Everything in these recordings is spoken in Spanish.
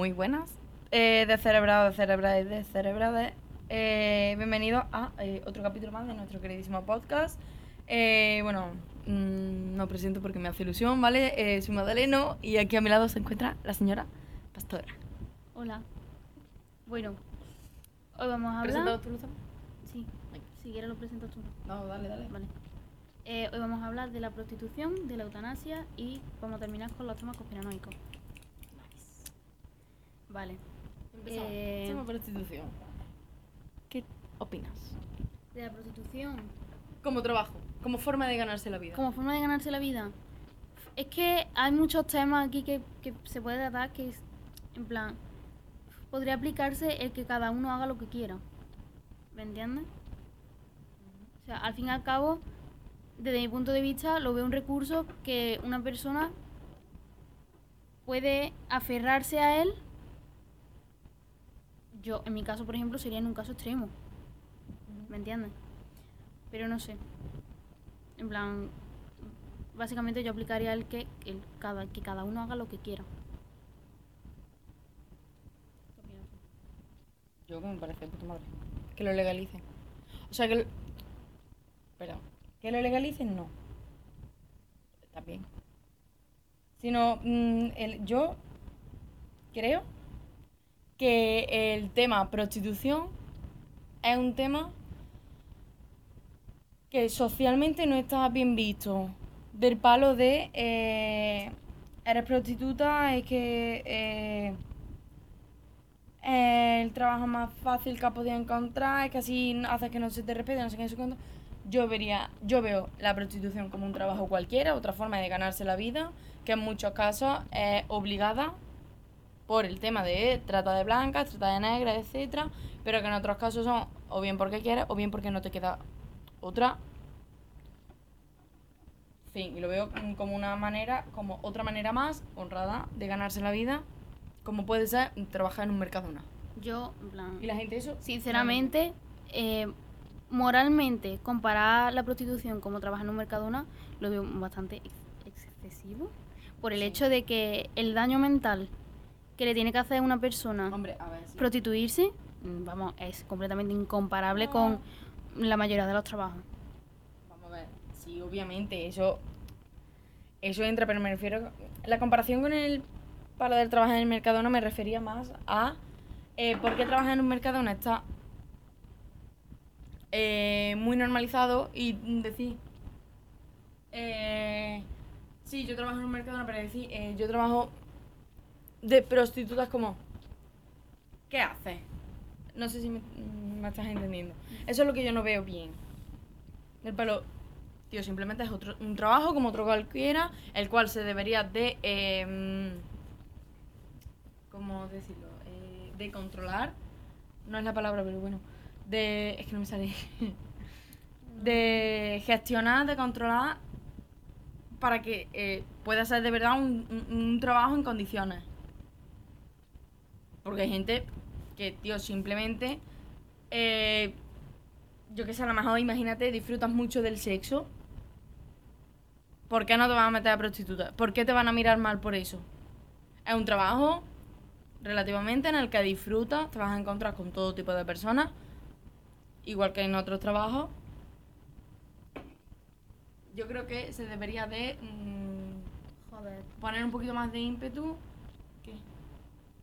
muy buenas. Eh, de cerebrados, de cerebrades, de cerebrades. Eh, bienvenidos a eh, otro capítulo más de nuestro queridísimo podcast. Eh, bueno, mm, no presento porque me hace ilusión, ¿vale? Eh, soy Madaleno y aquí a mi lado se encuentra la señora Pastora. Hola. Bueno, hoy vamos a ¿Presentado hablar. tú? Sí, si quieres lo presento tú. No, dale, dale. Vale. Hoy vamos a hablar de la prostitución, de la eutanasia y vamos a terminar con los temas conspiranoicos. Vale. Empezamos. Eh, prostitución. ¿Qué opinas? De la prostitución Como trabajo, como forma de ganarse la vida. como forma de ganarse la vida. Es que hay muchos temas aquí que, que se puede tratar que es, en plan, podría aplicarse el que cada uno haga lo que quiera. ¿Me entiendes? O sea, al fin y al cabo, desde mi punto de vista, lo veo un recurso que una persona puede aferrarse a él. Yo, en mi caso, por ejemplo, sería en un caso extremo. ¿Me entiendes? Pero no sé. En plan, básicamente yo aplicaría el que, el cada, que cada uno haga lo que quiera. Yo que me parece puta madre. Que lo legalicen. O sea, que lo... Perdón. Que lo legalicen, no. Bien. Sino, mm, el, yo creo que el tema prostitución es un tema que socialmente no está bien visto. Del palo de eh, eres prostituta, es que eh, el trabajo más fácil que has podido encontrar, es que así haces que no se te respete, no sé qué, sé cuánto. Yo vería, yo veo la prostitución como un trabajo cualquiera, otra forma de ganarse la vida, que en muchos casos es obligada por el tema de trata de blancas, trata de negras, etcétera, pero que en otros casos son o bien porque quieres o bien porque no te queda otra. Fin, y lo veo mm, como una manera, como otra manera más honrada de ganarse la vida, como puede ser trabajar en un mercadona. Yo, en plan, Y la gente eso, sinceramente, eh, moralmente, comparar la prostitución como trabajar en un mercadona, lo veo bastante ex- excesivo. Por el Sí. hecho de que el daño mental que le tiene que hacer a una persona hombre, a ver, sí. prostituirse, mm, vamos, es completamente incomparable No. con la mayoría de los trabajos. Vamos a ver, sí, obviamente, eso, eso entra, pero me refiero, la comparación con el palo del trabajar en el mercadona me refería más a eh, por qué trabajar en un mercadona está eh, muy normalizado y decir, eh, sí, yo trabajo en un mercadona, pero decir, eh, yo trabajo de prostitutas como, ¿qué haces? No sé si me, estás entendiendo. Eso es lo que yo no veo bien. Del palo, tío, simplemente es otro, un trabajo como otro cualquiera, el cual se debería de. Eh, ¿Cómo decirlo? Eh, de controlar. No es la palabra, pero bueno. De. Es que no me sale. de gestionar, de controlar. Para que eh, pueda ser de verdad un- un trabajo en condiciones. Porque hay gente que, tío, simplemente. eh, yo que sé, a lo mejor imagínate, disfrutas mucho del sexo. ¿Por qué no te vas a meter a prostituta? ¿Por qué te van a mirar mal por eso? Es un trabajo relativamente en el que disfrutas, te vas a encontrar con todo tipo de personas, igual que en otros trabajos. Yo creo que se debería de mm, Joder. poner un poquito más de ímpetu. ¿Qué?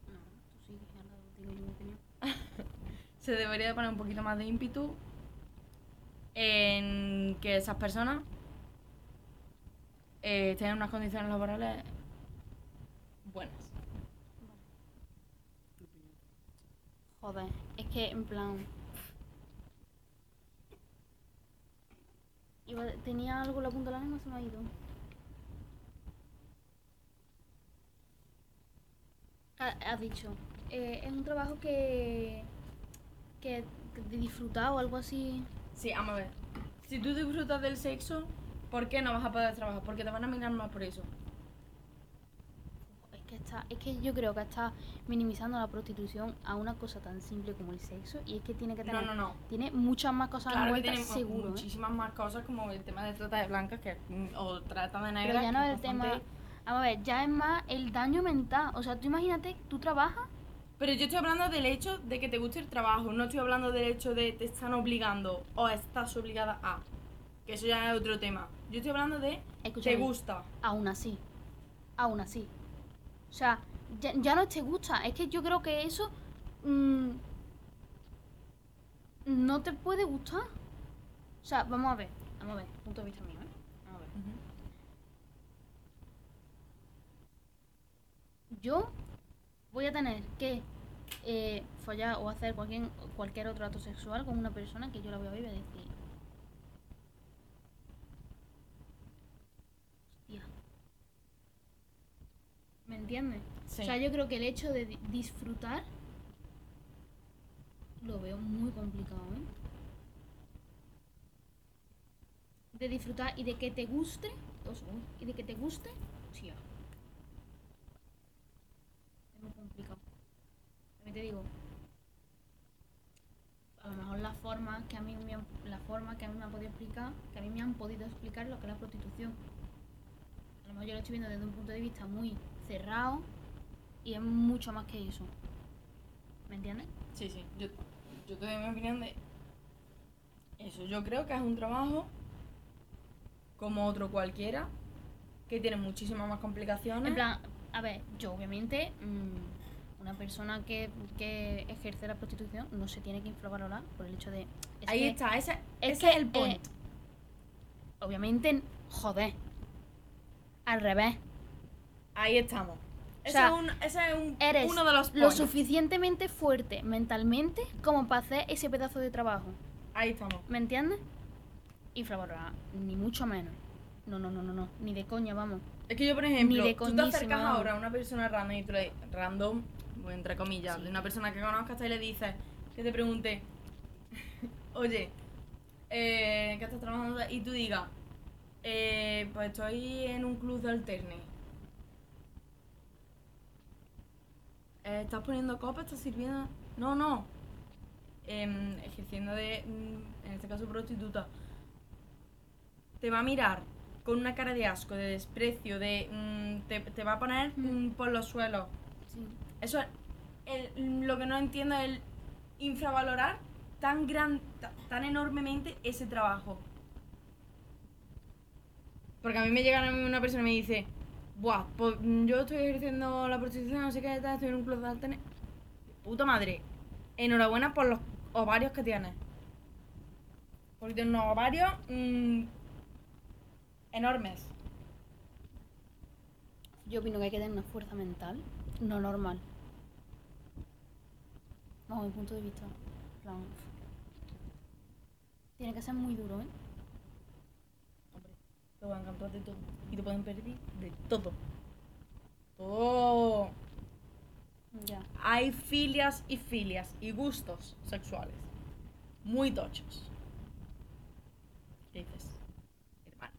No, tú sí, ahora digo yo mi opinión. Se debería de poner un poquito más de ímpetu en que esas personas eh, tengan unas condiciones laborales buenas. Joder, es que en plan. Tenía algo en la punta de la lengua, se me ha ido. Ha- Has dicho, eh, es un trabajo que. Que disfrutar o algo así. Sí, vamos a ver. Si tú disfrutas del sexo, ¿por qué no vas a poder trabajar? Porque te van a mirar más por eso. Es que está, es que yo creo que está minimizando la prostitución a una cosa tan simple como el sexo y es que tiene que No, tener no, no. tiene muchas más cosas Claro que tiene seguro. ¿eh? muchísimas más cosas como el tema de trata de blancas que, mm, o trata de negras. Pero ya no es el tema Vamos a ver, ya es más el daño mental. O sea, tú imagínate, tú trabajas. Pero yo estoy hablando del hecho de que te guste el trabajo, no estoy hablando del hecho de te están obligando o estás obligada a. Que eso ya es otro tema. Yo estoy hablando de Escúchame. te gusta. Aún así. Aún así. O sea, ya, ya no te gusta. Es que yo creo que eso. mm, no te puede gustar. O sea, vamos a ver. Vamos a ver. Punto de vista mío, ¿eh? Vamos a ver. Yo voy a tener que eh, follar o hacer cualquier, cualquier otro acto sexual con una persona que yo la voy a ver y voy a decir. Hostia. ¿Me entiendes? Sí. O sea, yo creo que el hecho de di- disfrutar lo veo muy complicado, ¿eh? De disfrutar y de que te guste, y de que te guste, hostia. Es muy complicado. También te digo, a lo mejor la forma que a mí me han, la forma que a mí me han podido explicar, que a mí me han podido explicar lo que es la prostitución. A lo mejor yo lo estoy viendo desde un punto de vista muy cerrado y es mucho más que eso. ¿Me entiendes? Sí, sí. Yo, yo te doy mi opinión de eso. Yo creo que es un trabajo como otro cualquiera que tiene muchísimas más complicaciones. En plan, a ver, yo obviamente, mm, una persona que, que ejerce la prostitución no se tiene que infravalorar por el hecho de... es Ahí que- está, ese, es ese que, es el point. eh, obviamente, joder. Al revés. Ahí estamos. Ese sea, es, un, ese es un- Eres uno de los lo points. suficientemente fuerte mentalmente como para hacer ese pedazo de trabajo. Ahí estamos. ¿Me entiendes? Infravalorar, ni mucho menos. No, no, no, no, no. Ni de coña, vamos. Es que yo, por ejemplo, de tú te acercas vamos. ahora a una persona random y tú le random, entre comillas, Sí. de una persona que conozcas y le dices que te pregunte, oye, eh, ¿qué estás trabajando? Y tú digas, eh, pues estoy en un club de alterne. Eh, ¿Estás poniendo copas? ¿Estás sirviendo? No, no. Em, ejerciendo de, mm, en este caso, prostituta. Te va a mirar con una cara de asco, de desprecio, de... mm, te, te va a poner mm, por los suelos. Sí. Eso es el- lo que no entiendo es el infravalorar tan gran, ta- tan enormemente ese trabajo. Porque a mí me llega una persona y me dice, Buah, pues mm, yo estoy ejerciendo la prostitución, no sé qué, tal, estoy en un club de alterne". Puta madre, enhorabuena por los ovarios que tienes. Porque tienes unos ovarios mm, enormes. Yo opino que hay que tener una fuerza mental no normal. Bajo mi punto de vista. Plan, Tiene que ser muy duro, ¿eh? Hombre, te van a encantar de todo. Y te pueden pedir de todo. Todo. Ya. Hay filias y filias y gustos sexuales. Muy tochos. ¿Qué dices? Hermano.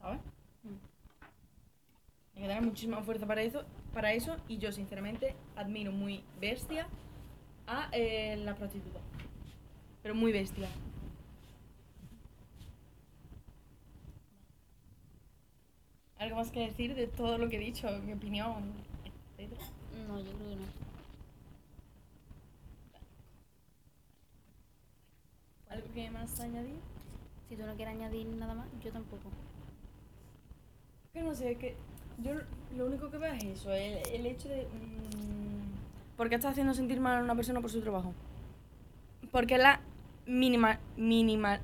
¿Sabes? Mm. Hay que tener muchísima fuerza para eso, para eso y yo sinceramente admiro muy bestia a eh, la prostituta. Pero muy bestia. ¿Algo más que decir de todo lo que he dicho, mi opinión, etcétera? No, yo creo que no. ¿Algo que más añadir? Si tú no quieres añadir nada más, yo tampoco. Que no sé, que yo lo único que veo es eso, el, el hecho de... mm, ¿Por qué estás haciendo sentir mal a una persona por su trabajo? Porque la minimal... minimal...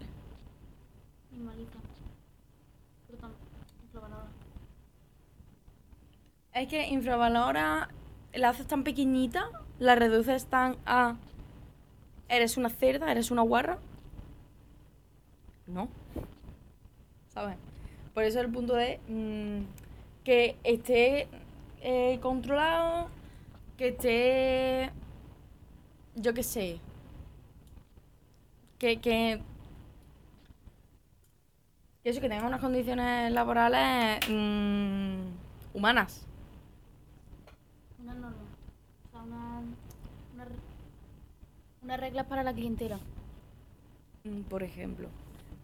Tan infravalorada. Es que infravalora, la haces tan pequeñita, la reduces tan a... Eres una cerda, eres una guarra. No. ¿Sabes? Por eso el punto de mm, que esté eh, controlado, que esté... Yo qué sé. Que, que, que eso, que tenga unas condiciones laborales mm, humanas. Una norma. O sea, una. Una, una regla para la clientela. Mm, Por ejemplo.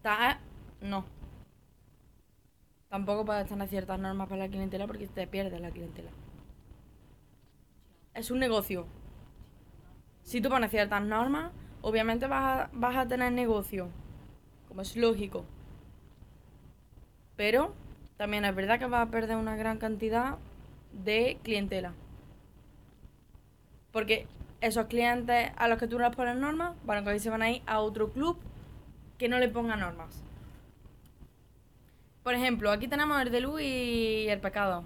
Ta- no. Tampoco puedes tener ciertas normas para la clientela porque te pierdes la clientela. Es un negocio. Si tú pones ciertas normas, obviamente vas a, vas a tener negocio. Como es lógico. Pero también es verdad que vas a perder una gran cantidad de clientela. Porque esos clientes a los que tú no les pones normas, bueno, que se van a ir a otro club que no le ponga normas. Por ejemplo, aquí tenemos el de luz y el pecado.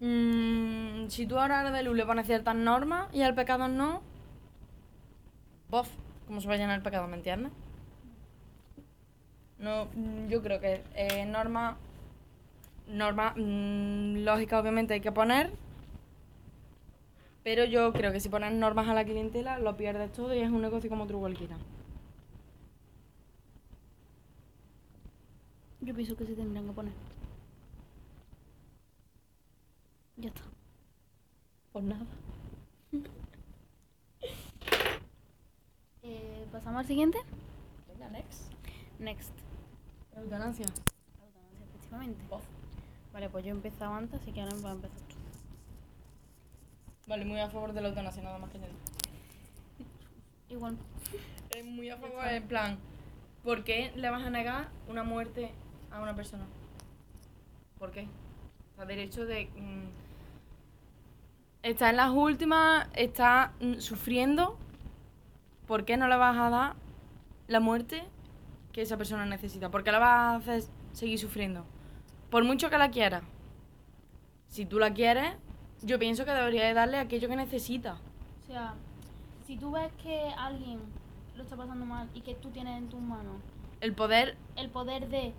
Mm, si tú ahora al de luz le pones ciertas normas y al pecado no, bof, ¿cómo se va a llenar el pecado? ¿Me entiendes? No, mm, yo creo que eh, norma, norma mm, lógica obviamente hay que poner, pero yo creo que si pones normas a la clientela lo pierdes todo y es un negocio como otro. Yo pienso que se tendrían que poner. Ya está. Pues nada. Eh, Pasamos al siguiente. Venga, next. Next. Eutanasia. Eutanasia, efectivamente. Bof. Vale, pues yo he empezado antes, así que ahora va a empezar tú. Vale, muy a favor de la eutanasia, nada más que añadir. Igual. Es muy a favor, en plan, ¿por qué le vas a negar una muerte a una persona? ¿Por qué? O sea, derecho de... mm, está en las últimas, está mm, sufriendo, ¿por qué no le vas a dar la muerte que esa persona necesita? ¿Por qué la vas a hacer seguir sufriendo? Por mucho que la quieras. Si tú la quieres, yo pienso que deberías de darle aquello que necesita. O sea, si tú ves que alguien lo está pasando mal y que tú tienes en tus manos El poder, el poder de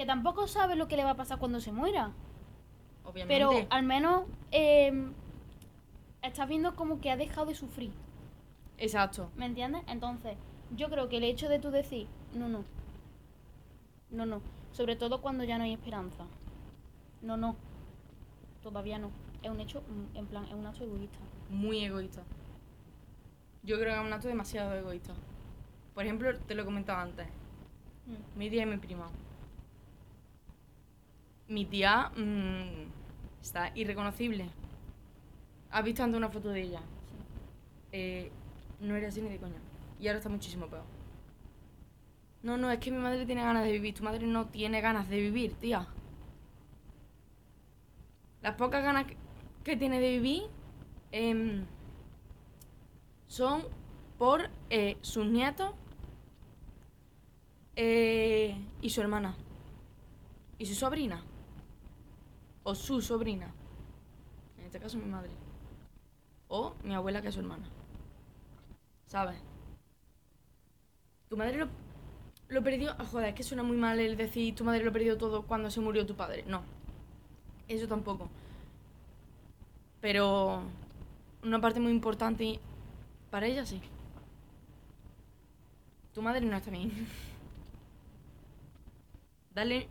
que tampoco sabes lo que le va a pasar cuando se muera, obviamente. pero al menos eh, estás viendo como que ha dejado de sufrir, Exacto. ¿me entiendes? Entonces, yo creo que el hecho de tú decir, no, no, no, no, sobre todo cuando ya no hay esperanza, no, no, todavía no, es un hecho, mm, en plan, es un acto egoísta. muy egoísta. Yo creo que es un acto demasiado egoísta. Por ejemplo, te lo he comentado antes. Mm. Mi tía y mi prima. Mi tía mm, está irreconocible. ¿Has visto antes una foto de ella? Eh, no era así ni de coña. Y ahora está muchísimo peor. No, no, es que mi madre tiene ganas de vivir. Tu madre no tiene ganas de vivir, tía. Las pocas ganas que, tiene de vivir em, son por eh, sus nietos eh, y su hermana. Y su sobrina. O su sobrina. En este caso mi madre. O mi abuela que es su hermana. ¿Sabes? Tu madre lo, lo perdió... ah, joder, es que suena muy mal el decir tu madre lo perdió todo cuando se murió tu padre. No. Eso tampoco. Pero una parte muy importante para ella sí. Tu madre no está bien. Dale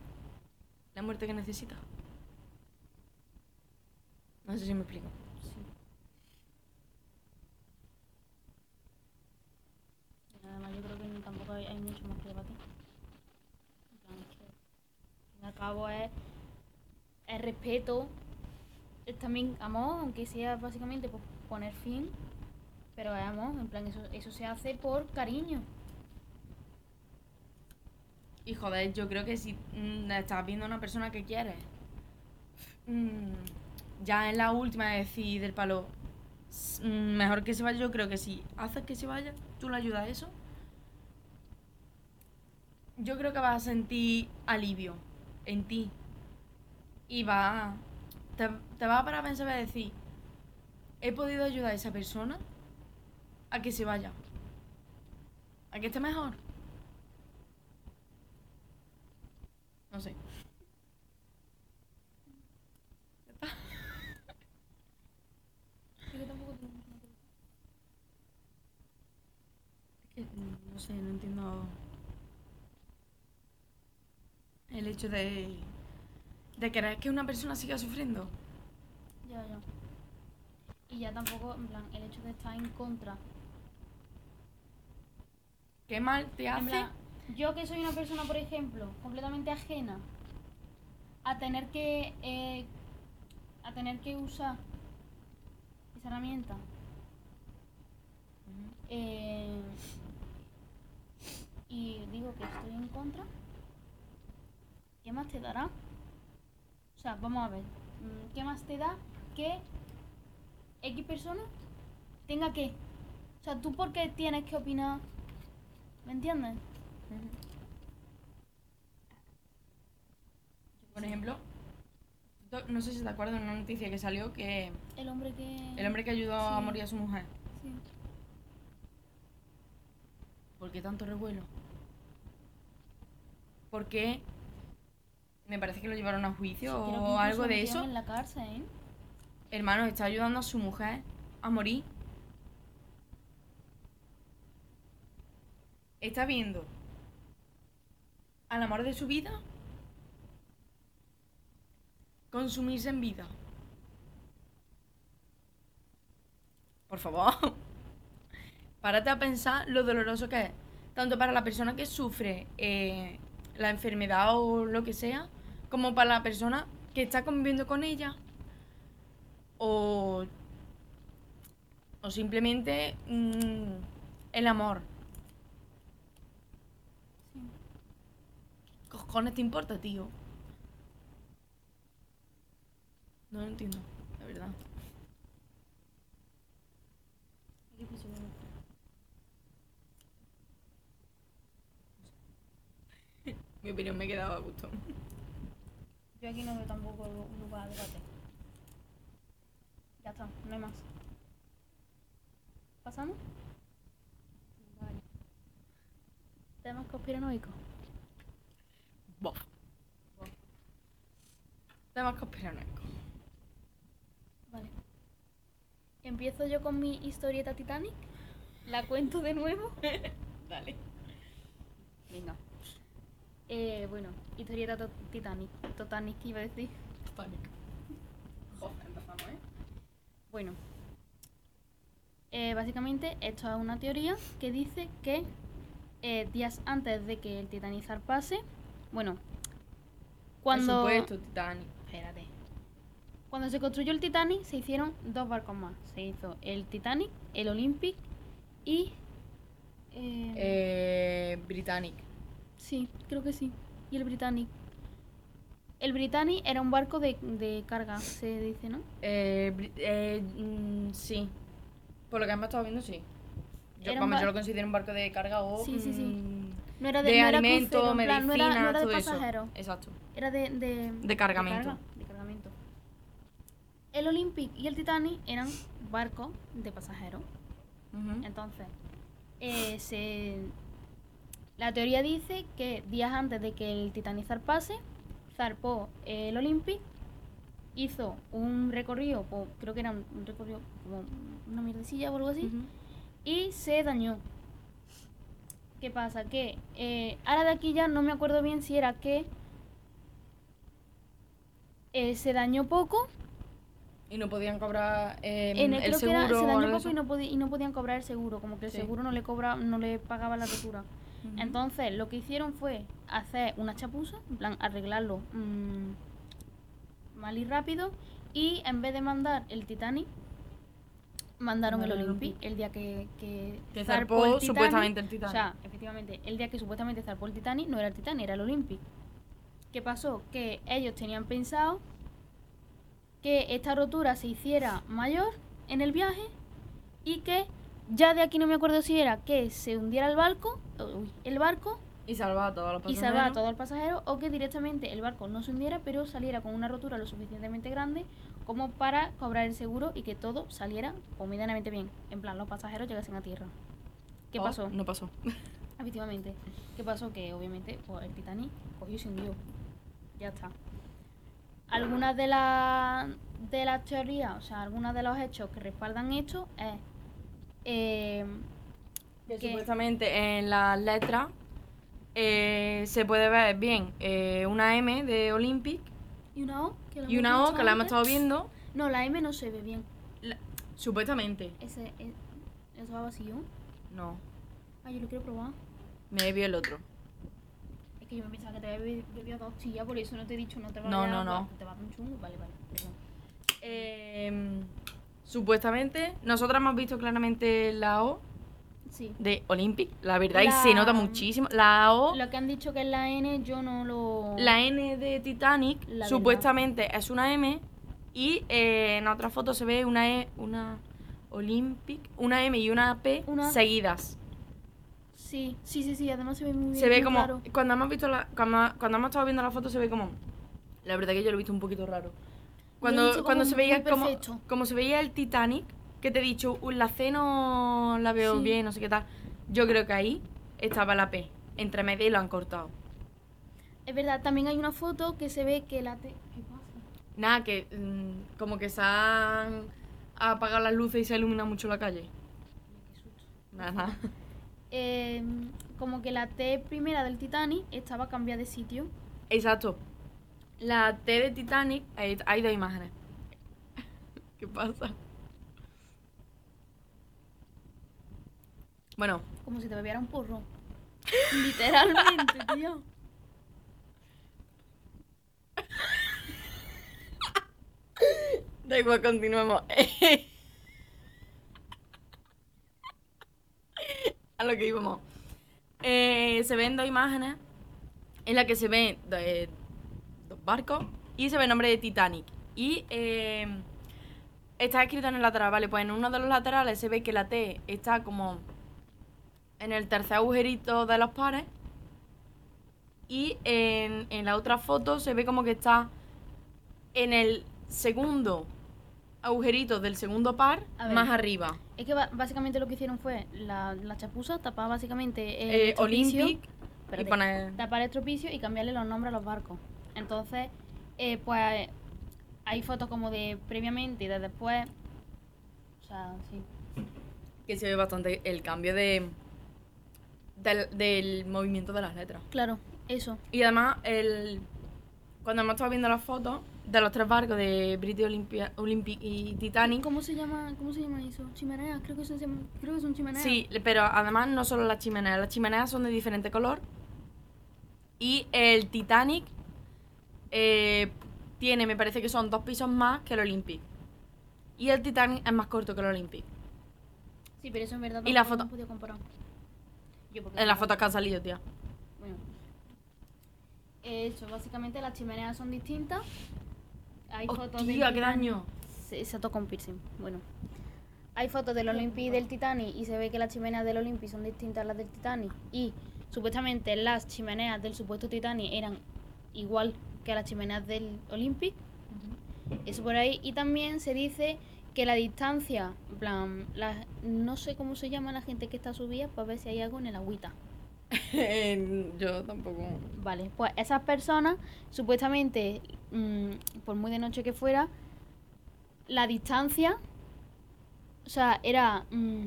la muerte que necesita. No sé si me explico. Y Además, yo creo que tampoco hay, hay mucho más que debatir. En plan, es que, al fin y al cabo, es el respeto, es también amor, aunque sea básicamente por poner fin, pero es amor, en plan, eso, eso se hace por cariño. Y joder, yo creo que si mm, estás viendo a una persona que quieres, mm, ya en la última de decir del palo, mm, mejor que se vaya, yo creo que si haces que se vaya, tú le ayudas a eso, yo creo que vas a sentir alivio en ti. Y va te, te vas a parar a pensar y decir, he podido ayudar a esa persona a que se vaya, a que esté mejor. No sé. Es que, mm, no sé, no entiendo el hecho de, de querer que una persona siga sufriendo. Ya, ya. Y ya tampoco, en plan, el hecho de estar en contra. Qué mal te En hace plan, Yo que soy una persona, por ejemplo, completamente ajena a tener que eh, a tener que usar esa herramienta eh, y digo que estoy en contra, ¿qué más te dará? O sea, vamos a ver, mm, ¿qué más te da que X persona tenga que? O sea, ¿tú por qué tienes que opinar? ¿Me entiendes? Por ejemplo, no sé si te acuerdas de una noticia que salió que El hombre que... el hombre que ayudó a morir a su mujer. Sí. ¿Por qué tanto revuelo? ¿Por qué? Me parece que lo llevaron a juicio o algo de eso. en la cárcel, ¿eh? Hermano, está ayudando a su mujer a morir. Está viendo al amor de su vida consumirse en vida. Por favor, párate a pensar lo doloroso que es, tanto para la persona que sufre eh, la enfermedad o lo que sea, como para la persona que está conviviendo con ella o, o simplemente mm, el amor. Sí. ¿Qué cojones te importa, tío? No lo entiendo, la verdad. Aquí pienso yo. Mi opinión me quedaba a gusto. Yo aquí no veo tampoco lu- lugar a debate. Ya está, no hay más. ¿Pasamos? Vale. Temas conspiranoicos. Bof. Temas conspiranoicos. Vale. Empiezo yo con mi historieta Titanic. La cuento de nuevo. Dale. Venga. Eh, bueno, historieta to- Titanic. Titanic, iba a decir. Panic. Joder, empezamos, ¿eh? Bueno, eh, básicamente esto es una teoría que dice que eh, días antes de que el Titanic zarpase, bueno, cuando, Por supuesto, Titanic. espérate, cuando se construyó el Titanic se hicieron dos barcos más. Se hizo el Titanic, el Olympic y eh, Eh, Britannic. Sí, creo que sí, y el Britannic. El Britannic era un barco de, de carga, se dice, ¿no? Eh, Bri- eh, mm, sí. Por lo que hemos estado viendo, sí. Yo, Era un vamos, bar- yo lo considero un barco de carga o Sí, sí, sí. mm, No era de, de, no era alimento, crucero, en plan, no medicina, era, no era de todo eso. pasajeros. Exacto. Era de, de, De cargamento. De, carga, de cargamento. El Olympic y el Titanic eran barcos de pasajeros. Ujú. Entonces, eh, se, la teoría dice que días antes de que el Titanic zarpase, zarpó el Olympic, hizo un recorrido, creo que era un, recorrido como una mierdecilla o algo así, y se dañó. ¿Qué pasa? Que eh, ahora de aquí ya no me acuerdo bien si era que eh, se dañó poco, Y no podían cobrar eh, en el, seguro era, se dañó poco y no, podi- y no podían cobrar el seguro, como que el Sí. seguro no le cobra, no le pagaba la rotura. Entonces lo que hicieron fue hacer una chapuza, en plan arreglarlo mm, mal y rápido, y en vez de mandar el Titanic, mandaron el Mandaron el Olympic el día que, que, Que zarpó zarpó el Titanic. supuestamente el Titanic. O sea, efectivamente, el día que supuestamente zarpó el Titanic no era el Titanic, era el Olympic. ¿Qué pasó? Que ellos tenían pensado que esta rotura se hiciera mayor en el viaje y que ya de aquí no me acuerdo si era que se hundiera el barco, uy, el barco Y salvar a todos los y pasajeros. salvar a todos los pasajeros o que directamente el barco no se hundiera pero saliera con una rotura lo suficientemente grande como para cobrar el seguro y que todo saliera medianamente bien. En plan, los pasajeros llegasen a tierra. ¿Qué Oh, pasó? No pasó. Efectivamente. ¿Qué pasó? Que obviamente pues, el Titanic cogió y se hundió. Ya está. Algunas de las de las teorías, o sea, algunos de los hechos que respaldan esto es eh, Que supuestamente en las letras eh, se puede ver bien eh, una M de Olympic y una O que la y hemos una O que la hemos estado viendo. No, la M no se ve bien. La- supuestamente. Ese, e- eso va vacío. No. Ah, yo lo quiero probar. Me vi el otro. Que yo me pensaba que te había bebi- bebido dos tías, por eso no te he dicho, no te vayas No, no, no. Te vas a un chungo, vale, vale. perdón. Em, supuestamente, nosotras hemos visto claramente la O Sí. de Olympic, la verdad, y se nota muchísimo. La O, Lo que han dicho que es la N, yo no lo. la N de Titanic, La supuestamente es una M, y eh, en otra foto se ve una E, una Olympic, una M y una P Una- seguidas. Sí, sí, sí, sí, además se ve muy bien. Se ve como, claro. cuando hemos visto la, cuando, cuando hemos estado viendo la foto se ve como, la verdad que yo lo he visto un poquito raro. Cuando, cuando se veía como, como se veía el Titanic, que te he dicho, "Uh, la C no la veo Sí. bien, no sé qué tal. Yo creo que ahí estaba la P, entre medio y lo han cortado. Es verdad, también hay una foto que se ve que la T. ¿Qué pasa? Nada, que mm, como que se han apagado las luces y se ilumina mucho la calle. Qué susto. Nada, nada. Eh, como que la T primera del Titanic estaba cambiada de sitio. Exacto. La T de Titanic, hay, hay dos imágenes. ¿Qué pasa? Bueno, Como si te bebiera un porro. Literalmente, tío. da igual, continuemos. A lo que íbamos. Eh, se ven dos imágenes en las que se ven eh, dos barcos y se ve el nombre de Titanic. Y eh, está escrito en el lateral, ¿vale? Pues en uno de los laterales se ve que la T está como en el tercer agujerito de los pares. Y en, en la otra foto se ve como que está en el segundo agujerito del segundo par ver. más arriba. Es que básicamente lo que hicieron fue la, la chapuza tapaba básicamente el Eh, estropicio, Olympic y poner... tapar el estropicio y cambiarle los nombres a los barcos. Entonces, eh, pues hay fotos como de previamente y de después. O sea, sí. que se ve bastante el cambio de del, del movimiento de las letras. Claro, eso. Y además, el, cuando hemos estado viendo las fotos de los tres barcos de British Olympia, Olympic y Titanic, ¿Cómo se llama, cómo se llama eso? Chimeneas, creo que son, creo que son chimeneas. sí, pero además no solo las chimeneas, las chimeneas son de diferente color. Y el Titanic eh, tiene, me parece que son dos pisos más que el Olympic. Y el Titanic es más corto que el Olympic. Sí, pero eso en verdad Y la foto- podido comparar. Yo porque En las fotos que han salido, tía. Bueno. Eso, básicamente las chimeneas son distintas. Hay fotos ¡Hostia, qué daño! Se, se tocó un piercing. Bueno. Hay fotos del Olympic y del Titanic y se ve que las chimeneas del Olympic son distintas a las del Titanic. Y supuestamente las chimeneas del supuesto Titanic eran igual que las chimeneas del Olympic. Eso por ahí. Y también se dice que la distancia, en plan, la- no sé cómo se llama la gente que está subida para ver si hay algo en el agüita. Yo tampoco. Vale, pues esas personas, supuestamente, mm, por muy de noche que fuera, la distancia, o sea, era... mm,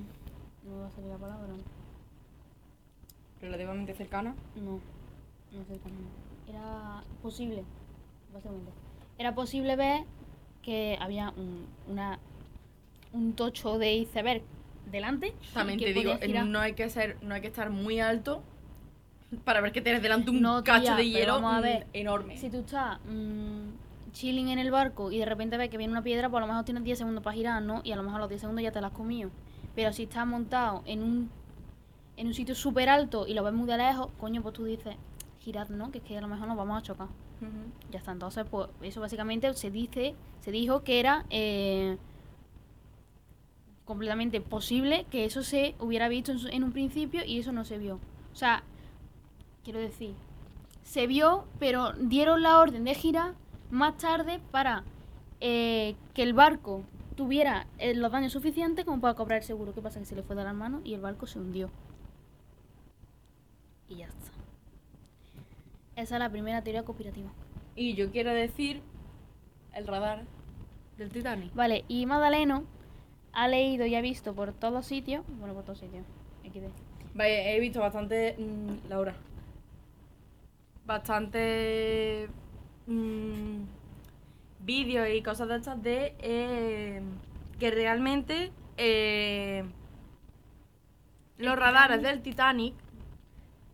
no me va a salir la palabra. Relativamente cercana. No, no cómo. Era posible, básicamente. Era posible ver que había un, una, un tocho de iceberg delante. También te digo, no hay que ser, no hay que estar muy alto para ver que tienes delante un No, cacho de hielo vamos a mm, ver. enorme. Si tú estás mm, chilling en el barco y de repente ves que viene una piedra, pues a lo mejor tienes 10 segundos para girar, ¿no? Y a lo mejor a los 10 segundos ya te la has comido. Pero si estás montado en un, en un sitio súper alto y lo ves muy de lejos, coño, pues tú dices, girad, ¿no? Que es que a lo mejor nos vamos a chocar. Ya está, entonces, pues eso básicamente se dice, se dijo que era eh, completamente posible que eso se hubiera visto en, su- en un principio y eso no se vio. O sea, quiero decir, se vio, pero dieron la orden de girar más tarde para eh, que el barco tuviera eh, los daños suficientes como para cobrar el seguro. ¿Qué pasa? Que se le fue de las manos y el barco se hundió. Y ya está. Esa es la primera teoría conspirativa. Y yo quiero decir el radar del Titanic. Vale, y Madaleno ha leído y ha visto por todos sitios, bueno, por todos sitios. Vale, he visto bastante, mm, Laura, bastante mm, vídeos y cosas de estas de eh, que realmente eh, los radares del Titanic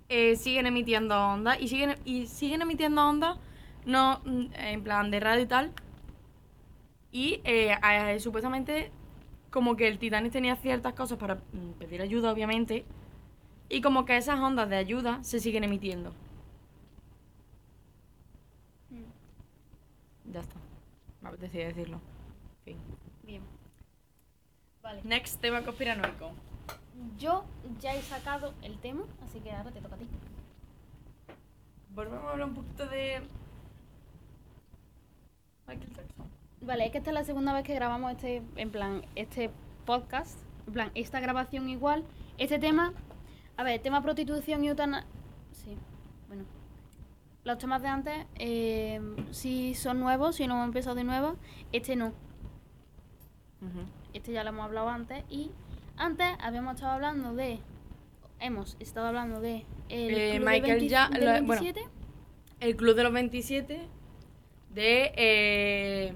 eh, siguen emitiendo ondas y siguen, y siguen emitiendo ondas, no mm, en plan de radio y tal. Y eh, eh, supuestamente como que el Titanic tenía ciertas cosas para mm, pedir ayuda, obviamente, y como que esas ondas de ayuda se siguen emitiendo. Ya está. Me apetecía decirlo. Fin. Bien. Vale. Next tema conspiranoico. Yo ya he sacado el tema, así que ahora te toca a ti. Volvemos a hablar un poquito de Michael Jackson. Vale, es que esta es la segunda vez que grabamos este, en plan, este podcast, en plan, esta grabación igual. Este tema, a ver, tema prostitución y eutanasia, sí, bueno. Los temas de antes eh, sí son nuevos, si no hemos empezado de nuevo. Este no, este ya lo hemos hablado antes. Y antes habíamos estado hablando de, hemos estado hablando de el Eh, club de Michael 20 Ja- del lo- bueno. 27. El Club de los 27 de eh,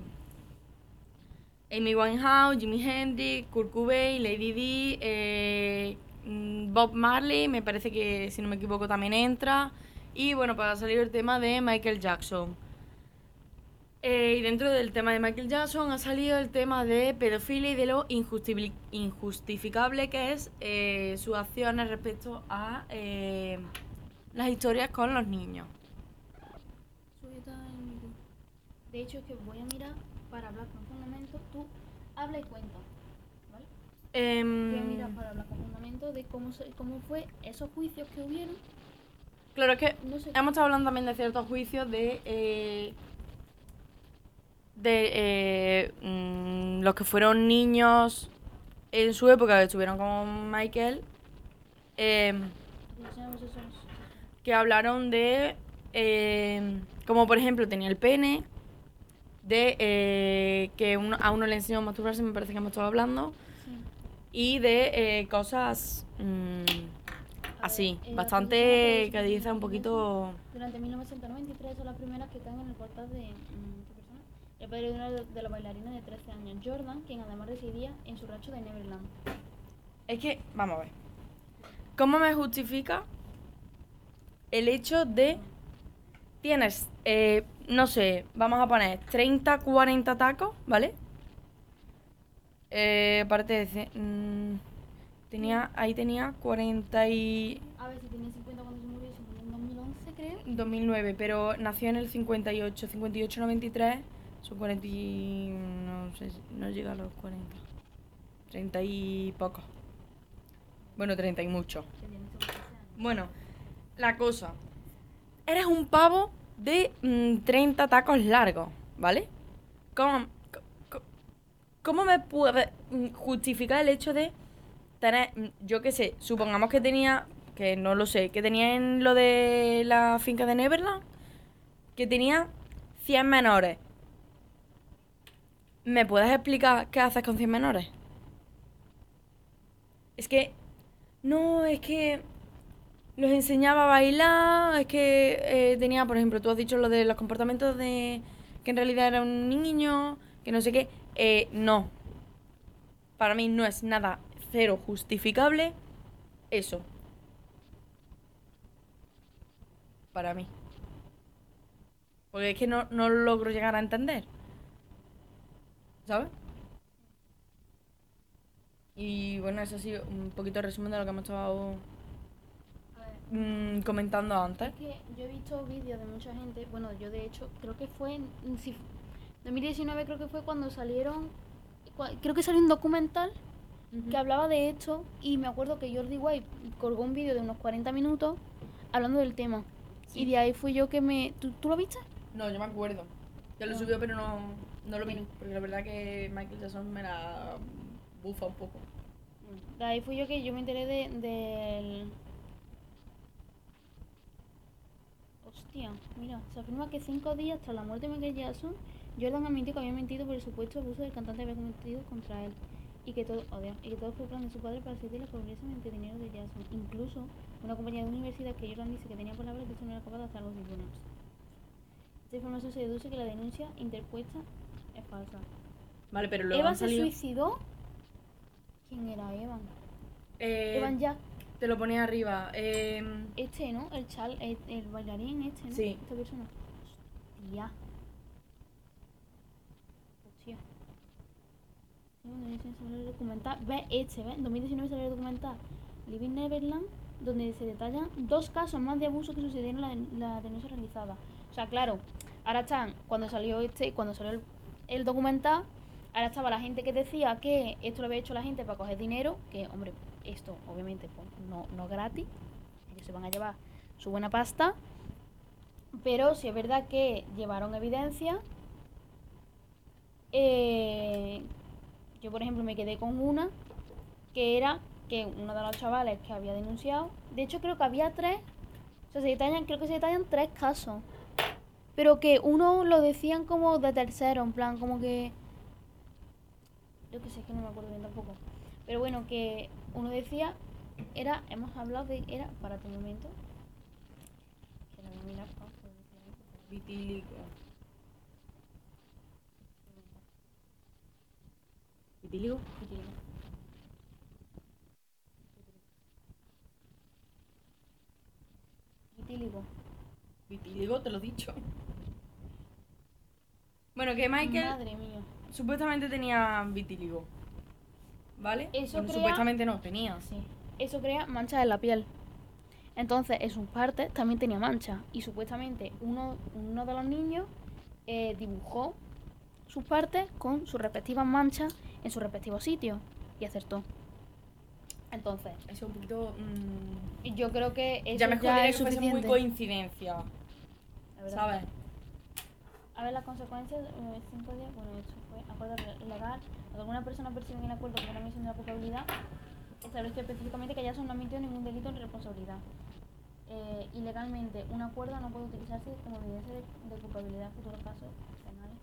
Amy Winehouse, Jimi Hendrix, Kurt Cobain, Lady Di, eh, mm, Bob Marley, me parece que si no me equivoco también entra. Y bueno, para salir el tema de Michael Jackson. Eh, y dentro del tema de Michael Jackson ha salido el tema de pedofilia y de lo injustifi- injustificable que es eh, sus acciones respecto a eh, las historias con los niños. De hecho, es que voy a mirar para hablar con fundamento. Tú habla y cuenta. ¿Vale? Em, Voy a mirar para hablar con fundamento de cómo, se- cómo fue esos juicios que hubieron. claro, es que No sé. hemos estado hablando también de ciertos juicios de. eh, de eh, mm, los que fueron niños en su época, que estuvieron con Michael, em, que hablaron de. em, como por ejemplo tenía el pene, de eh, que uno- a uno le enseñó a masturbarse, me parece que hemos estado hablando, Sí. y de eh, cosas mm, A así, ver, bastante que dice un poquito... Durante 1993 son las primeras que caen en el portal de mm, persona. El padre de uno de, los bailarines de 13 años, Jordan, quien además residía en su rancho de Neverland. Es que, vamos a ver. ¿Cómo me justifica el hecho de... Tienes, eh, no sé, vamos a poner 30, 40 tacos, ¿vale? Eh, aparte de... ce- mm, tenía, ahí tenía 40 y... A ver si tenía 50 cuando se murió, se murió en 2011, creo. 2009, pero nació en el 58, 58, 93, son 40 y... no sé, no llega a los 40. 30 y poco. Bueno, 30 y mucho. Que tiene solo 13 años. Bueno, la cosa. Eres un pavo de mm, 30 tacos largos, ¿vale? ¿Cómo, cómo me puede mm, justificar el hecho de tener, mm, yo qué sé, supongamos que tenía, que no lo sé, que tenía en lo de la finca de Neverland, que tenía 100 menores. ¿Me puedes explicar qué haces con 100 menores? Es que, no, es que los enseñaba a bailar, es que eh, tenía, por ejemplo, tú has dicho lo de los comportamientos de que en realidad era un niño, que no sé qué. Eh, no. Para mí no es nada cero justificable eso. Para mí. Porque es que no, no lo logro llegar a entender. ¿Sabes? Y bueno, eso ha sido un poquito resumen de lo que hemos estado A ver, mm, comentando antes. es que yo he visto vídeos de mucha gente, bueno, yo de hecho, creo que fue en si- 2019, creo que fue cuando salieron, creo que salió un documental que hablaba de esto y me acuerdo que Jordi White colgó un vídeo de unos 40 minutos hablando del tema. Sí. Y de ahí fui yo que me... ¿Tú, tú lo viste? No, yo me acuerdo. Ya lo Ah. subió, pero no, no lo vi. Bueno. Porque la verdad que Michael Jackson me la bufa un poco. De ahí fui yo que yo me enteré de, del... Hostia, mira, se afirma que cinco días tras la muerte de Michael Jackson, Jordan admitió que había mentido por el supuesto abuso del cantante había cometido contra él. Y que todo, oh, Dios, y que todo fue plan de su padre para asistir a la pobreza mediante dinero de Jackson. Incluso una compañía de universidad que Jordan dice que tenía palabras de eso no era capaz de hacer algo tribunales. Esta información se deduce que la denuncia interpuesta es falsa. Vale, pero luego ¿Evan se salido... suicidó? ¿Quién era Evan? Eh, Evan Jack. Te lo ponía arriba. em, Este, ¿no? El chal, el, el bailarín este, ¿no? Sí. Esta persona. Hostia. Hostia. El documental. Ve este, ¿ves? En 2019 salió el documental Living Neverland, donde se detallan dos casos más de abuso que sucedieron en la, la denuncia realizada. O sea, claro, ahora están, cuando salió este, cuando salió el, el documental, ahora estaba la gente que decía que esto lo había hecho la gente para coger dinero, que, hombre, esto obviamente pues, no, no gratis, ellos se van a llevar su buena pasta, pero sí es verdad que llevaron evidencia. Eh, yo, por ejemplo, me quedé con una que era que uno de los chavales que había denunciado, de hecho creo que había tres, o sea, se detallan, creo que se detallan tres casos, pero que uno lo decían como de tercero, en plan, como que... Yo que sé, que no me acuerdo bien tampoco. Pero bueno, que uno decía, era, hemos hablado de, era, para tu momento, que la voy a mirar, pa, por decir algo, pero- Vitíligo. ¿Vitíligo? Vitíligo. Vitíligo. Vitíligo, te lo he dicho. Bueno, que Michael Madre mía. supuestamente tenía vitíligo. ¿Vale? Eso Bueno, crea- Supuestamente no, tenía. Sí. Eso crea manchas en la piel. Entonces, en sus partes también tenía manchas. Y supuestamente uno, uno de los niños eh, dibujó sus partes con sus respectivas manchas en sus respectivos sitios. Y acertó. Entonces, Eso es un poquito. mm, yo creo que eso ya me escondería es que fuese muy coincidencia. ¿Sabes? A ver las consecuencias, eh, cinco días, bueno, esto fue acuerdo legal. Alguna persona percibe en acuerdo con una misión de la culpabilidad, establece específicamente que ya no admitió ningún delito en responsabilidad. Eh, ilegalmente, un acuerdo no puede utilizarse como evidencia de, culpabilidad en futuros casos penales.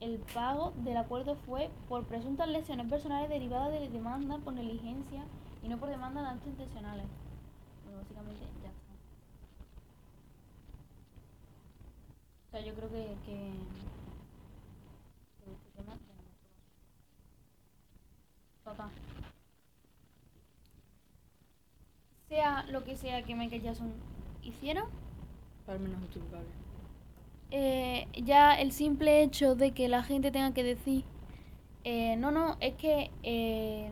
El pago del acuerdo fue por presuntas lesiones personales derivadas de demanda por negligencia y no por demandas de actos intencionales. Básicamente ya está. O sea, yo creo que, que, que este tema Total. Sea lo que sea que Michael Jackson hiciera, Para menos justificable. eh, ya el simple hecho de que la gente tenga que decir, eh, no, no, es que eh,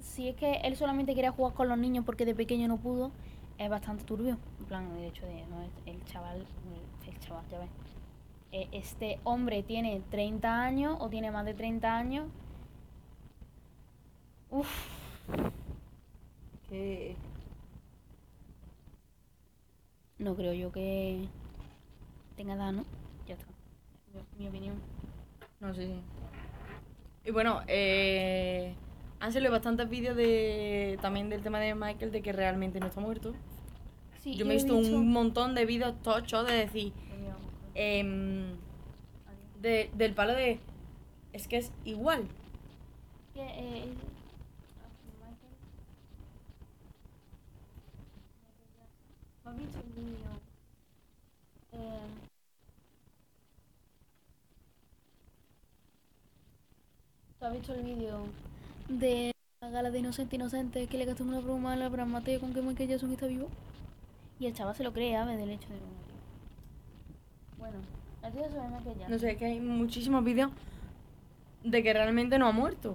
si es que él solamente quería jugar con los niños porque de pequeño no pudo, es bastante turbio. En plan, el hecho de, no, es- el chaval, el, el chaval, ya ves. Eh, este hombre tiene 30 años o tiene más de 30 años. Uf, Que. no creo yo que tenga edad, ¿no? Ya está. Mi, mi opinión. No sé. sí. Y bueno, eh, han salido bastantes vídeos de también del tema de Michael de que realmente no está muerto. Sí, Yo me he visto un montón de vídeos tochos de decir em, de- del palo de es que es igual. Que, eh, es- ¿Has visto el vídeo? Eh, ¿Tú has visto el vídeo de la gala de Inocente Inocente que le gastó una broma a la Abraham Mateo con que Michael Jackson está vivo? Y el chaval se lo cree, ¿sabes? Del hecho de... Bueno, el tío sobre Michael Jackson. No sé, es que hay muchísimos vídeos de que realmente no ha muerto.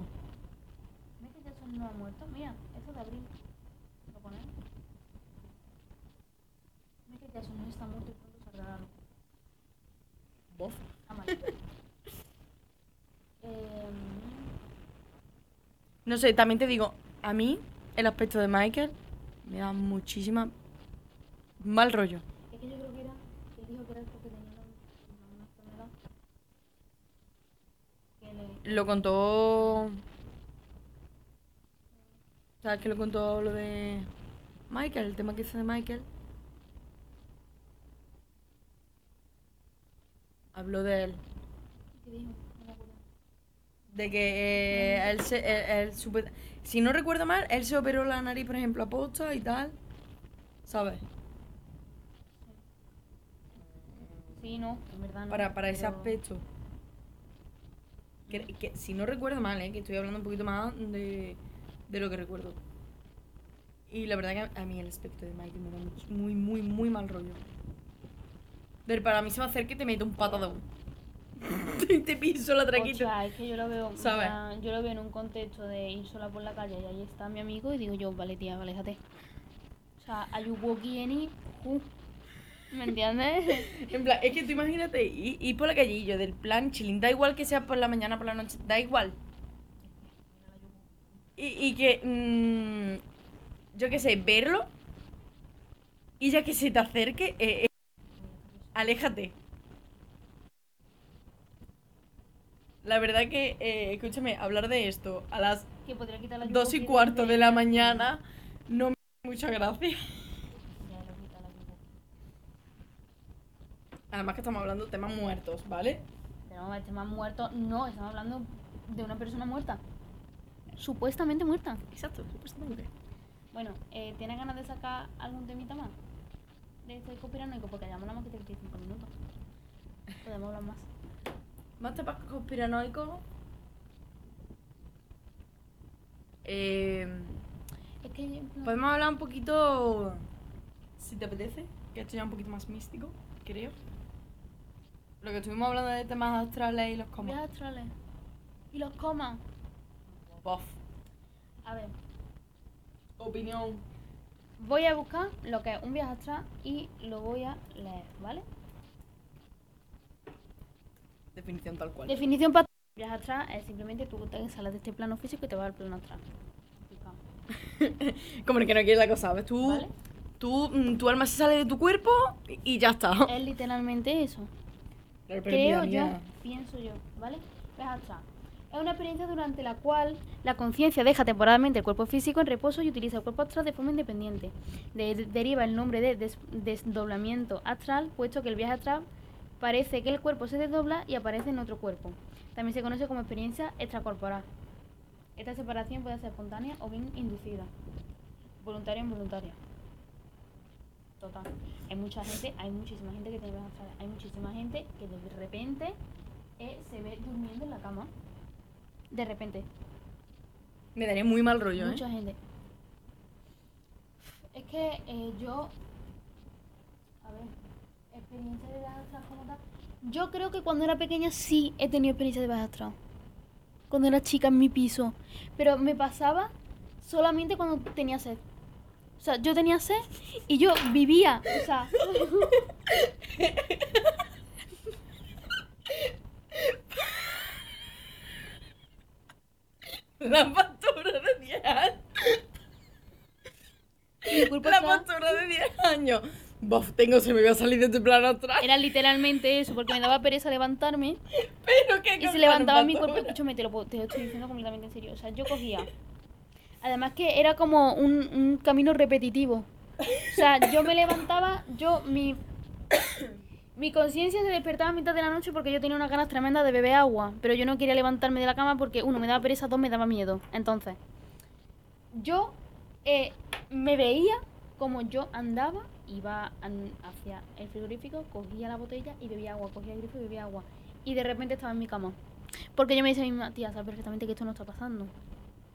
Michael Jackson no ha muerto. Mira, esto de abril. ¿Lo ponemos? Michael Jackson no está muerto y pronto saldrá a la luz. Voz. No sé, también te digo, a mí el aspecto de Michael me da muchísima mal rollo. es que yo creo que era. Él dijo que era porque tenía una, enfermedad. Que le. Lo contó. ¿Sabes que lo contó lo de Michael? El tema que hizo de Michael. Habló de él. ¿Qué dijo? De que eh, él se. él- él supe- si no recuerdo mal, él se operó la nariz, por ejemplo, a posta y tal. ¿Sabes? Sí, no, en verdad no. Para, para ese pero- aspecto. Que, que si no recuerdo mal, ¿eh? que estoy hablando un poquito más de, de lo que recuerdo. Y la verdad que a mí el aspecto de Mike me da muy, muy, muy mal rollo. Del para mí se me acerca y te mete un patadón. te piso la traquita. Hostia, es que yo lo veo, ¿Sabes? yo lo veo en un contexto de ir sola por la calle y ahí está mi amigo y digo yo, vale tía, aléjate. O sea, are you walking any? Uh, ¿Me entiendes? En plan, es que tú imagínate ir, ir por la calle y yo del plan chilling, da igual que sea por la mañana, por la noche, da igual. Y, y que, mm, yo qué sé, verlo y ya que se te acerque, eh, eh, aléjate. La verdad que, eh, escúchame, hablar de esto a las que podría quitar la dos y yugo cuarto de la mañana no me hace mucha gracia. Ya. Además que estamos hablando de temas muertos, ¿vale? Pero no, este más muerto, no, estamos hablando de una persona muerta. Supuestamente muerta. Exacto, supuestamente. Bueno, eh, ¿tienes ganas de sacar algún temita más? De este conspiranoico, porque nada más que 35 minutos. Podemos hablar más. Más temas conspiranoicos. Eh, Es que podemos hablar un poquito, si te apetece, que esto ya es un poquito más místico, creo. Lo que estuvimos hablando de temas astrales y los viajes comas. astrales. Y los comas. Bof. A ver, Opinión. voy a buscar lo que es un viaje astral y lo voy a leer, ¿vale? Definición tal cual. Definición para viaje astral es simplemente tú te sales de este plano físico y te vas al plano astral. Explicado. Como el que no quiere la cosa, ¿ves? Tú, ¿Vale? tú, mm, tu alma se sale de tu cuerpo y- ya está. Es literalmente eso. Pero, Creo yo, mira. pienso yo, ¿vale? Viaje astral. Es una experiencia durante la cual la conciencia deja temporalmente el cuerpo físico en reposo y utiliza el cuerpo astral de forma independiente. De- de- deriva el nombre de des- desdoblamiento astral, puesto que el viaje astral parece que el cuerpo se desdobla y aparece en otro cuerpo. También se conoce como experiencia extracorporal. Esta separación puede ser espontánea o bien inducida, voluntaria o involuntaria. Total. Hay mucha gente, hay muchísima gente que tiene. Hay muchísima gente que de repente eh, se ve durmiendo en la cama. De repente. Me daría muy mal rollo, ¿eh? Mucha gente. Es que eh, yo. A ver, experiencia de viaje astral como tal. Yo creo que cuando era pequeña sí he tenido experiencia de viaje astral. Cuando era chica en mi piso. Pero me pasaba solamente cuando tenía sed. O sea, yo tenía sed y yo vivía. O sea. La pastora de 10 años. La pastora de 10 años. Bof, tengo, se me iba a salir de tu plano astral. Era literalmente eso, porque me daba pereza levantarme Pero qué y se levantaba mi cuerpo. Escúchame, te lo, te lo estoy diciendo completamente en serio. O sea, yo cogía. Además que era como un, un camino repetitivo. O sea, yo me levantaba, yo, mi. Mi conciencia se despertaba a mitad de la noche porque yo tenía unas ganas tremendas de beber agua. Pero yo no quería levantarme de la cama porque, uno, me daba pereza, dos, me daba miedo. Entonces, yo eh, me veía como yo andaba, iba hacia el frigorífico, cogía la botella y bebía agua, cogía el grifo y bebía agua. Y de repente estaba en mi cama. Porque yo me decía a mi misma, tía, sabes perfectamente que esto no está pasando.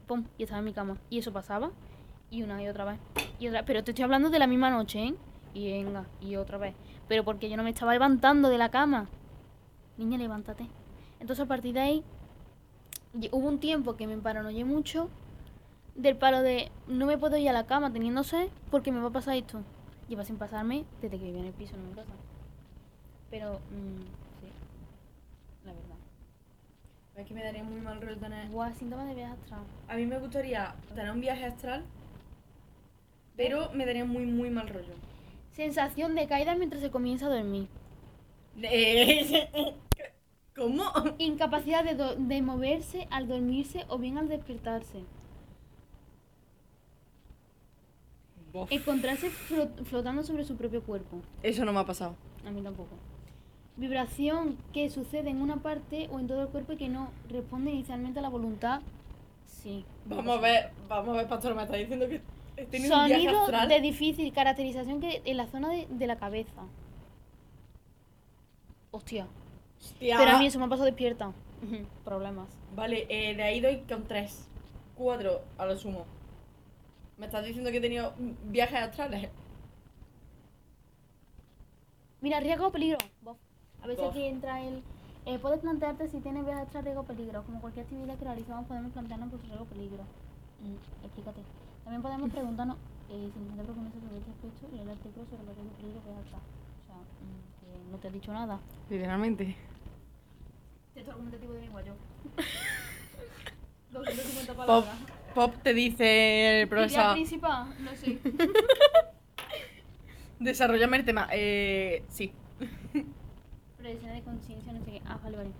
Pum, y estaba en mi cama. Y eso pasaba, y una y otra vez. Y otra, pero te estoy hablando de la misma noche, ¿eh? Y venga, y otra vez. Pero porque yo no me estaba levantando de la cama. Niña, levántate. Entonces a partir de ahí, hubo un tiempo que me paranoié mucho del palo de no me puedo ir a la cama teniendo sed porque me va a pasar esto. Lleva sin pasarme desde que vivía en el piso, no en casa. Pero, mm, sí, la verdad. Es que me daría muy mal rollo tener... Buah, síntomas de viaje astral. A mí me gustaría tener un viaje astral, pero me daría muy, muy mal rollo. Sensación de caída mientras se comienza a dormir. ¿Cómo? Incapacidad de, de moverse al dormirse o bien al despertarse. Bof. Encontrarse flo- flotando sobre su propio cuerpo. Eso no me ha pasado. A mí tampoco. Vibración que sucede en una parte o en todo el cuerpo y que no responde inicialmente a la voluntad. Sí. Vamos a ver, vamos a ver, pastor, me está diciendo que un Sonido de difícil caracterización que en la zona de, de la cabeza. Hostia. Hostia. Pero a mí eso me ha pasado despierta. Problemas. Vale, eh, de ahí doy con tres. Cuatro a lo sumo. Me estás diciendo que he tenido viajes astrales. Mira, riesgo o peligro. Bof. A veces Bof. aquí entra el... eh, puedes plantearte si tienes viajes extra riesgo o peligro. Como cualquier actividad que realizamos podemos plantearnos por su riesgo o peligro. Mm, explícate. También podemos preguntarnos eh, si sobre este aspecto y el artículo sobre los riesgos y peligros que. O sea, mm, que no te he dicho nada. Literalmente. Texto argumentativo de lengua yo. 250 Pop, Pop te dice el profesor. principal, no sé. Desarrollame el tema. Eh, sí. Predicción de conciencia, no sé qué. Ah, vale, vale.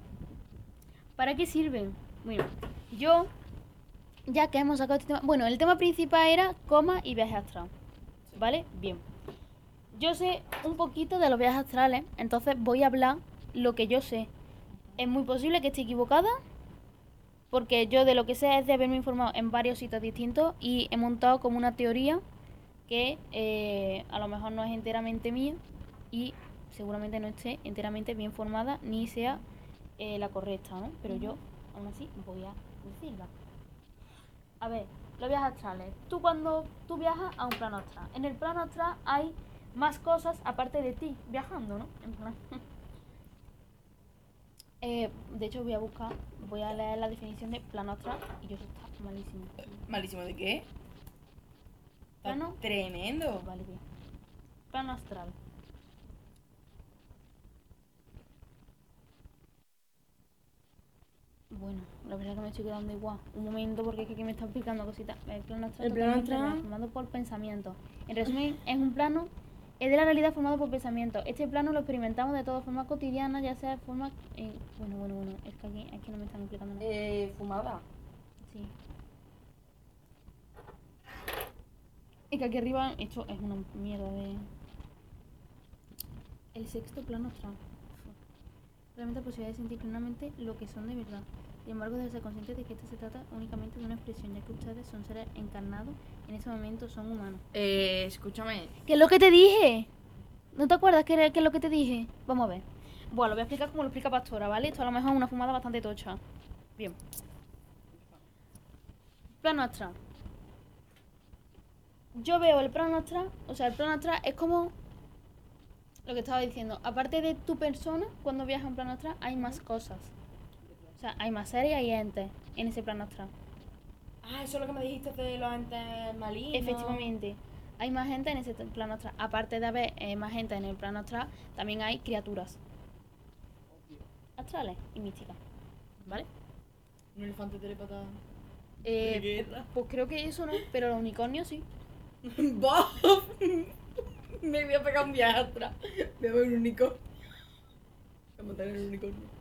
¿Para qué sirven? Bueno, yo, ya que hemos sacado este tema. Bueno, el tema principal era coma y viaje astral. ¿Vale? Bien. Yo sé un poquito de los viajes astrales, entonces voy a hablar lo que yo sé. Es muy posible que esté equivocada, porque yo de lo que sé es de haberme informado en varios sitios distintos y he montado como una teoría que eh, a lo mejor no es enteramente mía y seguramente no esté enteramente bien formada ni sea eh, la correcta, ¿no? Pero yo aún así voy a decirla. A ver, los viajes astrales. Tú cuando tú viajas a un plano astral. En el plano astral hay más cosas aparte de ti viajando, ¿no? En plan. Eh, de hecho voy a buscar, voy a leer la definición de plano astral y yo eso está malísimo. Malísimo de qué? Plano. Tremendo. Vale, bien. Plano astral. Bueno, la verdad que me estoy quedando igual. Un momento, porque es que aquí me está explicando cositas. El plano astral El plano totalmente astral- formado por pensamiento. En resumen, es un plano, es de la realidad formado por pensamiento. Este plano lo experimentamos de toda forma cotidiana, ya sea de forma... eh, bueno, bueno, bueno, es que aquí que no me están explicando nada. Eh, fumada. Sí. Es que aquí arriba esto es una mierda de... El sexto plano astral. Realmente la posibilidad de sentir plenamente lo que son de verdad. Sin embargo, debe ser consciente de que esto se trata únicamente de una expresión, ya que ustedes son seres encarnados, en ese momento son humanos. Eh, escúchame. ¿Qué es lo que te dije? ¿No te acuerdas qué, era- qué es lo que te dije? Vamos a ver. Bueno, lo voy a explicar como lo explica Pastora, ¿vale? Esto a lo mejor es una fumada bastante tocha. Bien. Plano astral. Yo veo el plano astral, o sea, el plano astral es como lo que estaba diciendo. Aparte de tu persona, cuando viajas en plano astral, hay más cosas. O sea, hay más seres y hay entes en ese plano astral. Ah, eso es lo que me dijiste de los entes malignos. Efectivamente, hay más gente en ese plano astral. Aparte de haber eh, más gente en el plano astral, también hay criaturas astrales y místicas. ¿Vale? Un elefante telepata. Eh, De guerra. Pues creo que eso no, pero los unicornios sí. ¡Bof! Me voy a pegar un viaje atrás. Voy a ver un unicornio. Voy a montar en el unicornio.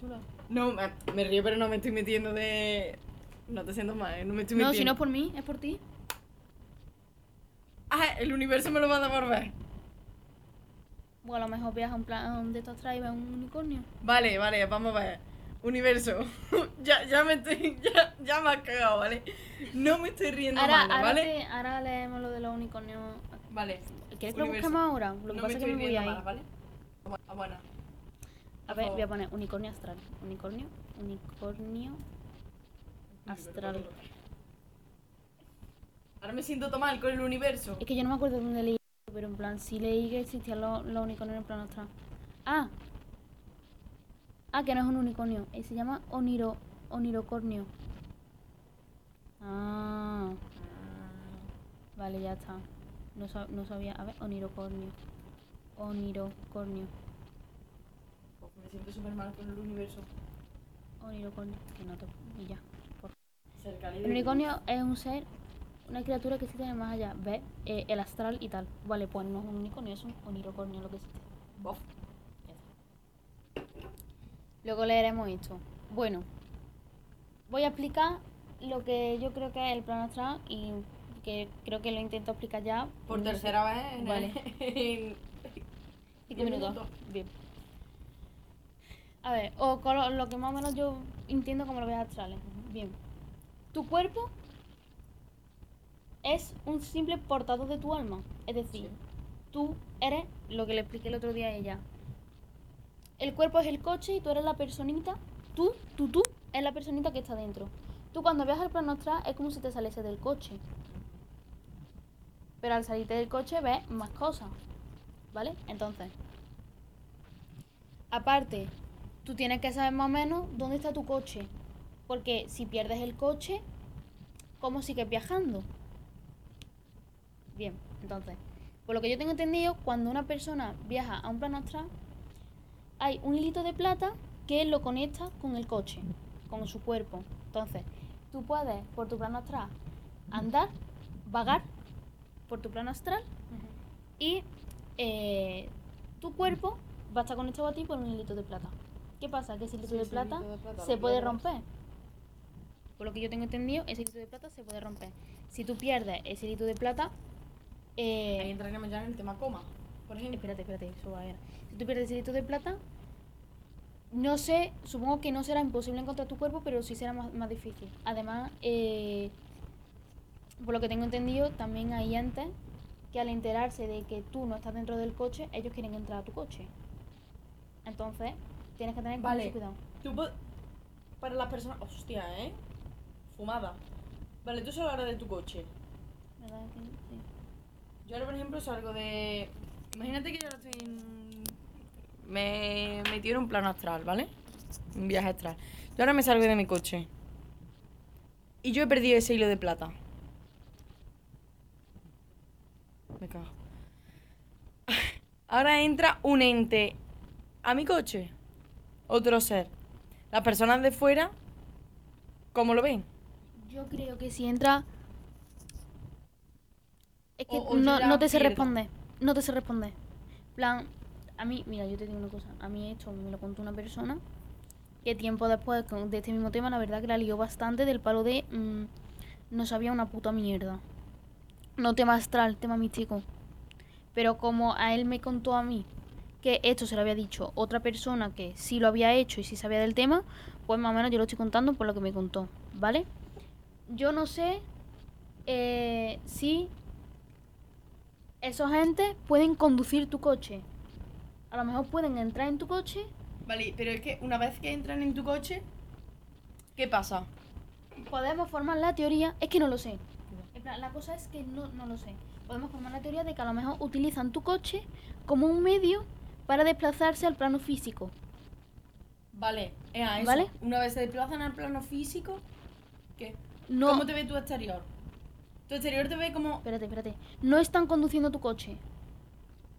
Chula. No, me, me río, pero no me estoy metiendo de. No te siento mal, ¿eh? no me estoy No, metiendo. si no es por mí, es por ti. Ah, el universo me lo va a devolver. O a lo mejor viajas a un plan de estos atrás y un unicornio. Vale, vale, vamos a ver. Universo. ya, ya me estoy. Ya, ya me has cagado, ¿vale? No me estoy riendo Ahora, ahora, ¿vale? te- ahora leemos lo de los unicornios. Vale. ¿Quieres que lo busquemos ahora? Lo que no pasa es que me voy ahí. mal, ¿vale? Ah, bueno. A ver, voy a poner unicornio astral. Unicornio, unicornio astral. Ahora me siento tan mal con el universo. Es que yo no me acuerdo dónde leí, pero en plan, sí leí que existían los, los unicornios en el plano astral. Ah. Ah, que no es un unicornio. eh, se llama oniro, onirocornio. Ah. Vale, ya está. No, sab- no sabía. A ver, onirocornio. Onirocornio. Siento súper mal con el universo. Onirocornio. Que no te... Y ya. por El unicornio es un ser, una criatura que existe en el más allá. ¿Ves? Eh, el astral y tal. Vale, pues no es un unicornio, es un onirocornio lo que existe. Bof. Luego leeremos esto. Bueno, voy a explicar lo que yo creo que es el plano astral y que creo que lo intento explicar ya. Por tercera vez en, Vale. en Cinco minutos. Bien. A ver, o con lo, lo que más o menos yo entiendo como los viajes astrales. Bien. Tu cuerpo es un simple portador de tu alma. Es decir, tú eres lo que le expliqué el otro día a ella. El cuerpo es el coche y tú eres la personita. Tú, tú, tú, es la personita que está dentro. Tú cuando viajas al plano astral es como si te saliese del coche. Pero al salirte del coche ves más cosas. ¿Vale? Entonces, aparte, tú tienes que saber más o menos dónde está tu coche. Porque si pierdes el coche, ¿cómo sigues viajando? Bien, entonces, por lo que yo tengo entendido, cuando una persona viaja a un plano astral, hay un hilito de plata que lo conecta con el coche, con su cuerpo. Entonces, tú puedes por tu plano astral andar, vagar por tu plano astral y eh, tu cuerpo va a estar conectado a ti por un hilito de plata. ¿Qué pasa? Que ese Sí, de ese plata hilito de plata se puede romper. Por lo que yo tengo entendido, ese hilito de plata se puede romper. Si tú pierdes ese hilito de plata, eh, Ahí entraríamos ya en el tema coma, por ejemplo. Espérate, espérate, eso va a ver. Si tú pierdes el hilito de plata, no sé, supongo que no será imposible encontrar tu cuerpo, pero sí será más, más difícil. Además, eh, por lo que tengo entendido, también hay entes que al enterarse de que tú no estás dentro del coche, ellos quieren entrar a tu coche. Entonces, tienes que tener Vale. mucho cuidado. Tú para las personas. Hostia, ¿eh? Fumada. Vale, tú solo hablas de tu coche. ¿Verdad sí? Yo ahora, por ejemplo, salgo de. Imagínate que yo ahora estoy en. Me metí en un plano astral, ¿vale? Un viaje astral. Yo ahora me salgo de mi coche. Y yo he perdido ese hilo de plata. Me cago. Ahora entra un ente a mi coche. Otro ser. Las personas de fuera, ¿cómo lo ven? Yo creo que si entra. Es que O- o no, no te sé pierdo. responder. No te sé responder. plan, a mí, mira, yo te digo una cosa. A mí esto me lo contó una persona que tiempo después de este mismo tema, la verdad que la lió bastante del palo de. mm, no sabía una puta mierda. No tema astral, tema místico. Pero como a él me contó a mí que esto se lo había dicho otra persona que sí lo había hecho y sí sabía del tema, pues más o menos yo lo estoy contando por lo que me contó, ¿vale? Yo no sé eh, si esos agentes pueden conducir tu coche. A lo mejor pueden entrar en tu coche. Vale, pero es que una vez que entran en tu coche, ¿qué pasa? Podemos formar la teoría. Es que no lo sé. La cosa es que no, no lo sé. Podemos formar la teoría de que a lo mejor utilizan tu coche como un medio para desplazarse al plano físico. Vale, a eso. ¿Vale? Una vez se desplazan al plano físico, ¿qué? No. ¿Cómo te ve tu exterior? Tu exterior te ve como... Espérate, espérate. No están conduciendo tu coche.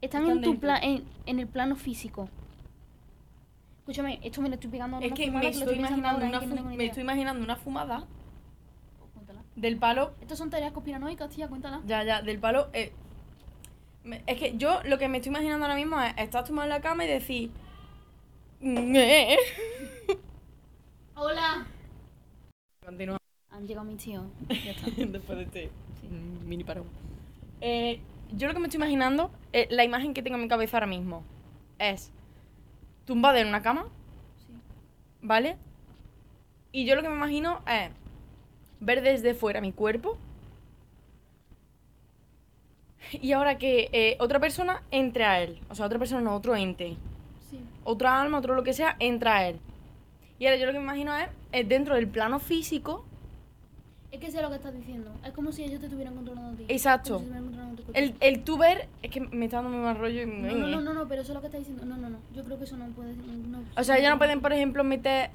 Están, Están en, tu pla- en, en el plano físico. Escúchame, esto me lo estoy pegando Es que me estoy, imaginando una me estoy imaginando una fumada Cuéntala. del palo... Estos son tareas conspiranoicas, tía, cuéntala. Ya, ya, del palo... eh, es que yo lo que me estoy imaginando ahora mismo es estar tumbado en la cama y decir... "Ñe". ¡Hola! Continúa. Han llegado mis tíos. Ya está. Después de este mini parón. Eh, yo lo que me estoy imaginando, eh, la imagen que tengo en mi cabeza ahora mismo, es tumbada en una cama, Sí. ¿vale? Y yo lo que me imagino es ver desde fuera mi cuerpo. Y ahora que eh, otra persona entre a él. O sea, otra persona, no, otro ente. Sí. Otra alma, otro lo que sea, entra a él. Y ahora yo lo que me imagino es, es dentro del plano físico, Es que sé lo que estás diciendo. Es como si ellos te estuvieran controlando a ti. Exacto. Si el, el tú ver, es que me está dando muy mal rollo y me... No, no, no, no, no, pero eso es lo que estás diciendo. No, no, no. Yo creo que eso no puede. No, O sea, ya no pueden, por ejemplo, meter...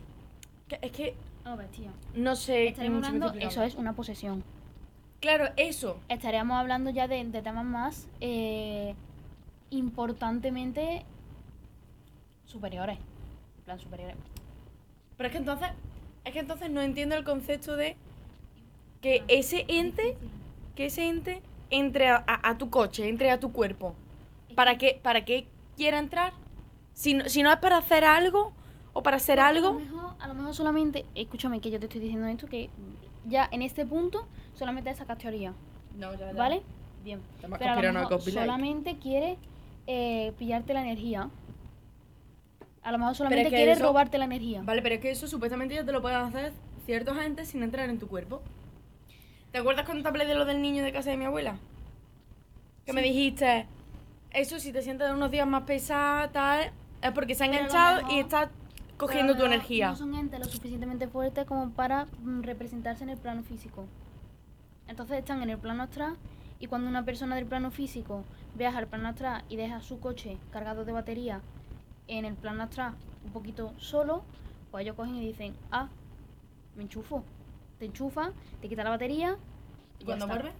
Es que A ver, tía. no sé... Estaremos hablando. Eso es una posesión. Claro, eso. Estaríamos hablando ya de, de temas más eh, importantemente superiores. En plan, superiores. Pero es que entonces... Es que entonces no entiendo el concepto de que ese ente... Que ese ente entre a, a- a tu coche, entre a tu cuerpo. ¿Para qué, ¿Para qué quiera entrar? Si no, si no es para hacer algo o para hacer A algo... lo, mejor, a lo mejor solamente. Escúchame, que yo te estoy diciendo esto, que ya en este punto solamente sacas teoría. No, ya, ya. ¿Vale? Bien. Pero a lo mejor solamente quiere eh, pillarte la energía. A lo mejor solamente que quiere eso- robarte la energía. Vale, pero es que eso supuestamente ya te lo pueden hacer ciertos agentes sin entrar en tu cuerpo. ¿Te acuerdas cuando te hablé de lo del niño de casa de mi abuela? Que me dijiste, eso si te sientes unos días más pesada, tal, es porque se ha a enganchado y está cogiendo tu energía. No son entes lo suficientemente fuertes como para mm, representarse en el plano físico. Entonces están en el plano astral y cuando una persona del plano físico viaja al plano astral y deja su coche cargado de batería en el plano astral un poquito solo, pues ellos cogen y dicen, ah, me enchufo. Te enchufa, te quita la batería. ¿Y cuando vuelve?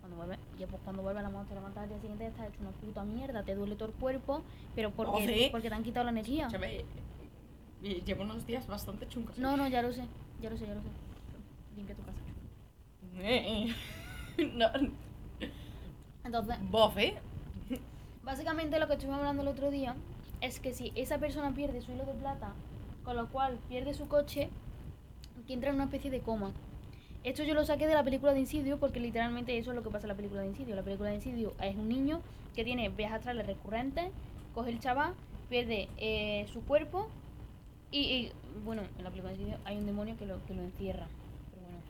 Cuando vuelve, ya pues cuando vuelve a la moto, te levantas al día siguiente estás hecho una puta mierda, te duele todo el cuerpo, pero porque, Oh, sí. porque te han quitado la energía. Escúchame, Llevo unos días bastante chungos. No, no, ya lo sé, ya lo sé, ya lo sé. Limpia tu casa. Eh, no. Entonces, Bof, ¿eh? básicamente lo que estuvimos hablando el otro día es que si esa persona pierde su hilo de plata, con lo cual pierde su coche, que entra en una especie de coma. Esto yo lo saqué de la película de Insidio porque literalmente eso es lo que pasa en la película de Insidio. La película de Insidio es un niño que tiene viajes astrales recurrentes, coge el chaval, pierde eh, su cuerpo y, y, bueno, en la película de hay un demonio que lo, que lo encierra. Pero bueno.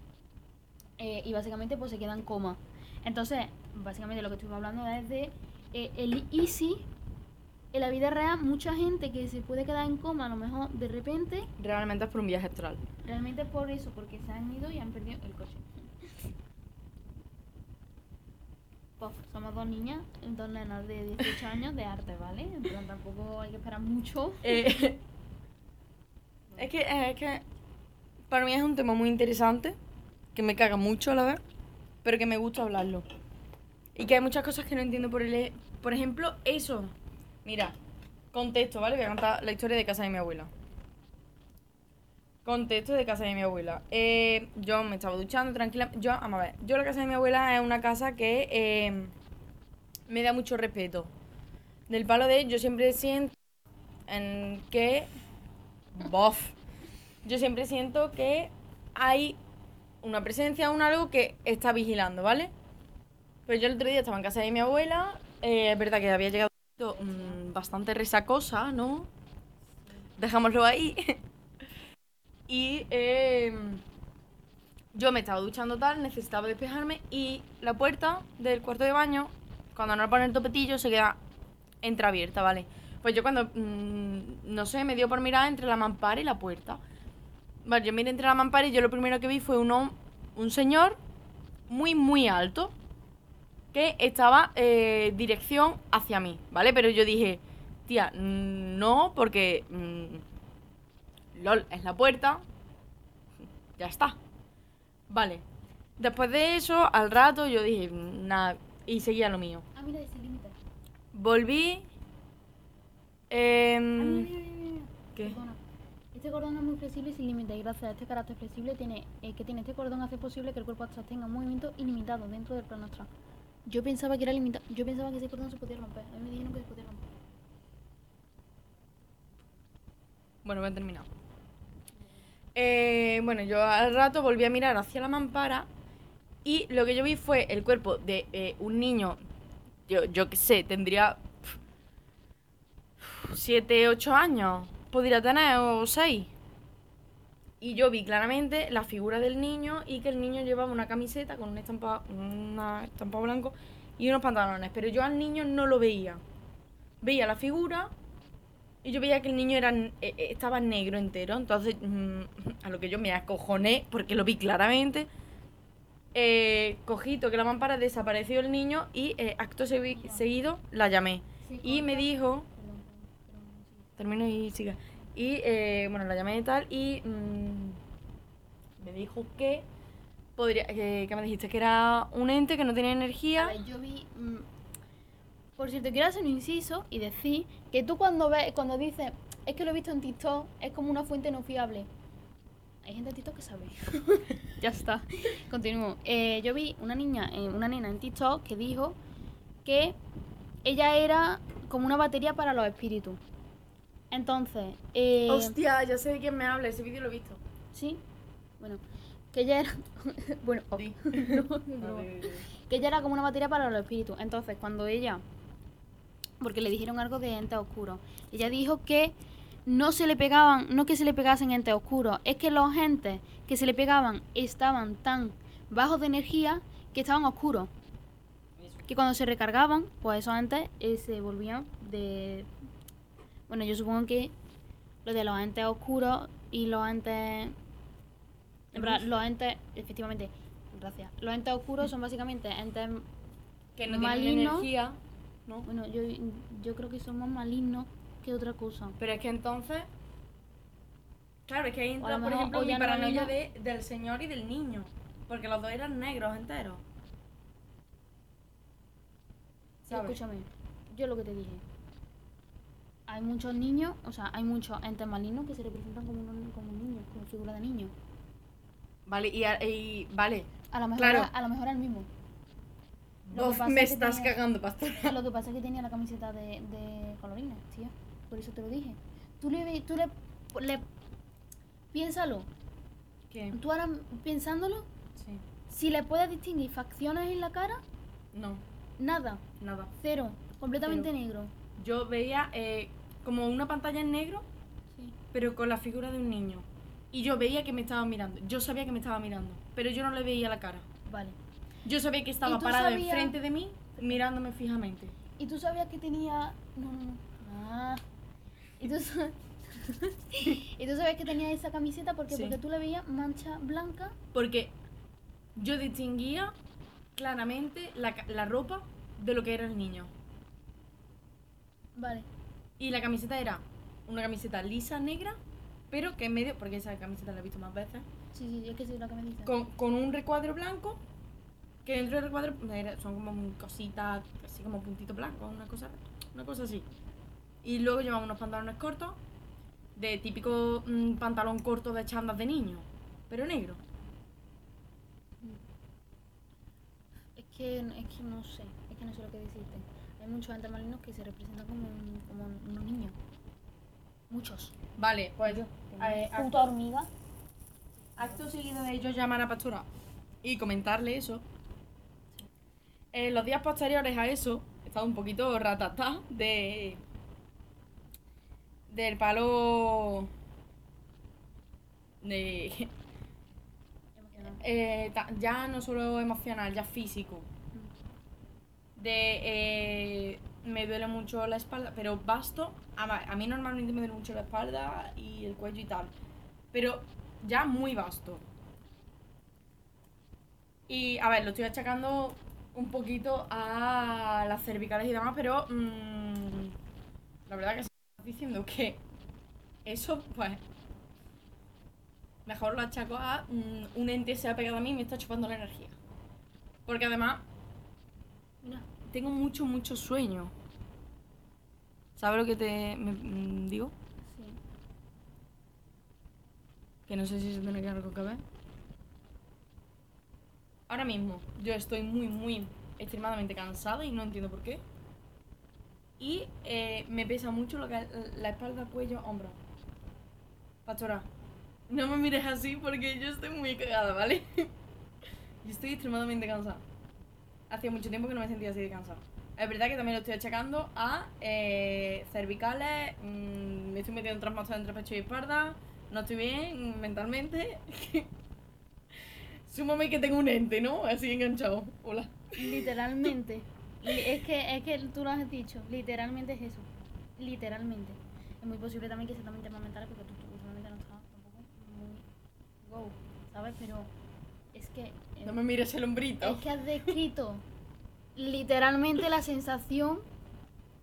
Eh, y básicamente pues se queda en coma. Entonces, básicamente lo que estuvimos hablando es de eh, el easy. En la vida real, mucha gente que se puede quedar en coma, a lo mejor de repente, Realmente es por un viaje astral. realmente es por eso, porque se han ido y han perdido el coche. Pues somos dos niñas, dos nenas de 18 años de arte, ¿vale? En plan, tampoco hay que esperar mucho. Eh, es, que, eh, es que para mí es un tema muy interesante, que me caga mucho a la vez, pero que me gusta hablarlo. Y que hay muchas cosas que no entiendo por el... e- Por ejemplo, eso. Mira, contexto, ¿vale? Voy a contar la historia de casa de mi abuela. Contexto de casa de mi abuela. Eh, yo me estaba duchando tranquila. Yo, vamos a ver, yo la casa de mi abuela es una casa que eh, me da mucho respeto. Del palo de yo siempre siento en que bof yo siempre siento que hay una presencia un algo que está vigilando vale pero yo el otro día estaba en casa de mi abuela eh, es verdad que había llegado mm, bastante resacosa no dejámoslo ahí. Y eh, yo me estaba duchando tal necesitaba despejarme y la puerta del cuarto de baño cuando no le ponen el topetillo se queda entreabierta, ¿vale? Pues yo cuando, mm, no sé, me dio por mirar entre la mampara y la puerta. Vale, yo miré entre la mampara y yo lo primero que vi fue un, hom- un señor muy, muy alto que estaba eh, dirección hacia mí, ¿vale? Pero yo dije, tía, no, porque... mm, LOL, es la puerta. Ya está. Vale. Después de eso, al rato, yo dije, "Mm, nada, y seguía lo mío. Ah, mira, ese límite. Volví. Em. ¿Qué? Perdona. Este cordón es muy flexible y sin límite y gracias a este carácter flexible tiene, eh, que tiene este cordón hace posible que el cuerpo astral tenga un movimiento ilimitado dentro del plano astral. Yo pensaba que era limitado, yo pensaba que ese cordón se podía romper. A mí me dijeron que se podía romper. Bueno, voy a terminar. Eh, bueno, yo al rato volví a mirar hacia la mampara y lo que yo vi fue el cuerpo de eh, un niño, yo, yo qué sé, tendría 7, 8 años, podría tener, o 6. Y yo vi claramente la figura del niño y que el niño llevaba una camiseta con un estampado, una blanco y unos pantalones. Pero yo al niño no lo veía. Veía la figura y yo veía que el niño era, eh, eh, estaba negro entero. Entonces, mm, a lo que yo me acojoné porque lo vi claramente. Eh, cogí, toqué la mampara, desapareció el niño y eh, acto segui- seguido la llamé. Y me dijo, Perdón, perdón, perdón, sí. Termino y siga. Y eh, bueno, la llamé y tal y mm, me dijo que podría, que, que me dijiste que era un ente que no tenía A energía. ver, yo vi. mm, por cierto, quiero hacer un inciso y decir que tú cuando ves, cuando dices, es que lo he visto en TikTok, es como una fuente no fiable. Hay gente en TikTok que sabe. ya está. Continúo. Eh, yo vi una niña, eh, una nena en TikTok que dijo que ella era como una batería para los espíritus. Entonces, eh, Hostia, ya sé de quién me habla, ese vídeo lo he visto. sí, bueno, que ella era, bueno. No, broma. que ella era como una batería para los espíritus. Entonces, cuando ella, porque le dijeron algo de entes oscuros, ella dijo que no se le pegaban, no que se le pegasen entes oscuros, es que los entes que se le pegaban estaban tan bajos de energía que estaban oscuros. Que cuando se recargaban, pues esos entes eh, se volvían de... Bueno, yo supongo que lo de los entes oscuros y los entes... En verdad, los entes, efectivamente, gracias. Los entes oscuros son básicamente entes... Que no tienen Maligno. energía, ¿no? Bueno, yo, yo creo que son más malignos que otra cosa. Pero es que entonces. Claro, es que ahí entra, por ejemplo, mi no paranoia de, del señor y del niño. Porque los dos eran negros enteros. Sí, ¿Sabes? escúchame, yo lo que te dije. Hay muchos niños, o sea, hay muchos entes malignos que se representan como, un- como un niño, como figura de niño. Vale, y, a- y- vale. A lo mejor, Claro. a lo mejor el mismo. Lo me es estás tenía- cagando, pastora. Lo que pasa es que tenía la camiseta de, de colorines, tío. Por eso te lo dije. Tú le, tú le, le piénsalo. ¿Qué? Tú ahora pensándolo, Sí. si le puedes distinguir facciones en la cara, No, nada, nada. cero, completamente Cero. negro. Yo veía eh, como una pantalla en negro, Sí. pero con la figura de un niño. Y yo veía que me estaba mirando. Yo sabía que me estaba mirando, pero yo no le veía la cara. Vale. Yo sabía que estaba parado sabías- enfrente de mí, mirándome fijamente. ¿Y tú sabías que tenía.? No, no, no. Ah. ¿Y tú, ¿Y tú sabías que tenía esa camiseta? ¿Por qué? Sí. Porque tú le veías mancha blanca. Porque yo distinguía claramente la, la ropa de lo que era el niño. Vale. Y la camiseta era una camiseta lisa negra, pero que en medio, porque esa camiseta la he visto más veces, Sí, sí, es que sí, lo que me con, con un recuadro blanco, que dentro del recuadro era- son como cositas, así como puntitos blancos, una cosa, una cosa así. Y luego llevaba unos pantalones cortos, de típico mm, pantalón corto de chandas de niño, pero negro. Es que, es que no sé. Es que no sé lo que decirte. Hay muchos entes malignos que se representan como, un- como unos niños. Muchos. Vale, pues Yo. eh, Puta hormiga. Acto seguido de ellos llamar a Pastora y comentarle eso. En los días posteriores a eso, he estado un poquito ratatá de. del palo. de. Eh, ya no solo emocional, ya físico. De. eh, me duele mucho la espalda, pero basto. A, a mí normalmente me duele mucho la espalda y el cuello y tal. Pero ya muy vasto. Y a ver, lo estoy achacando un poquito a las cervicales y demás, pero mm, la verdad que si estás diciendo que eso, pues mejor lo achaco a mm, un ente se ha pegado a mí y me está chupando la energía. Porque además. Tengo mucho, mucho sueño. ¿Sabes lo que te me- mm, digo? Sí. Que no sé si se tiene que algo que ver. Ahora mismo yo estoy muy, muy extremadamente cansada y no entiendo por qué. Y eh, me pesa mucho lo que la espalda, cuello, hombro. Pastora, no me mires así porque yo estoy muy cagada, ¿vale? yo estoy extremadamente cansada. Hacía mucho tiempo que no me sentía así de cansada. Es verdad que también lo estoy achacando a eh, cervicales, mm, me estoy metiendo trasmazo entre pecho y espalda, no estoy bien mentalmente. Súmame que tengo un ente, ¿no? Así enganchado. Hola. Literalmente. Li- es que es que tú lo has dicho. Literalmente es eso. Literalmente. Es muy posible también que sea también temas mentales porque tú, tú últimamente no estás tampoco muy wow, ¿sabes? Pero es que eh, No me mires el hombrito. es que has descrito literalmente la sensación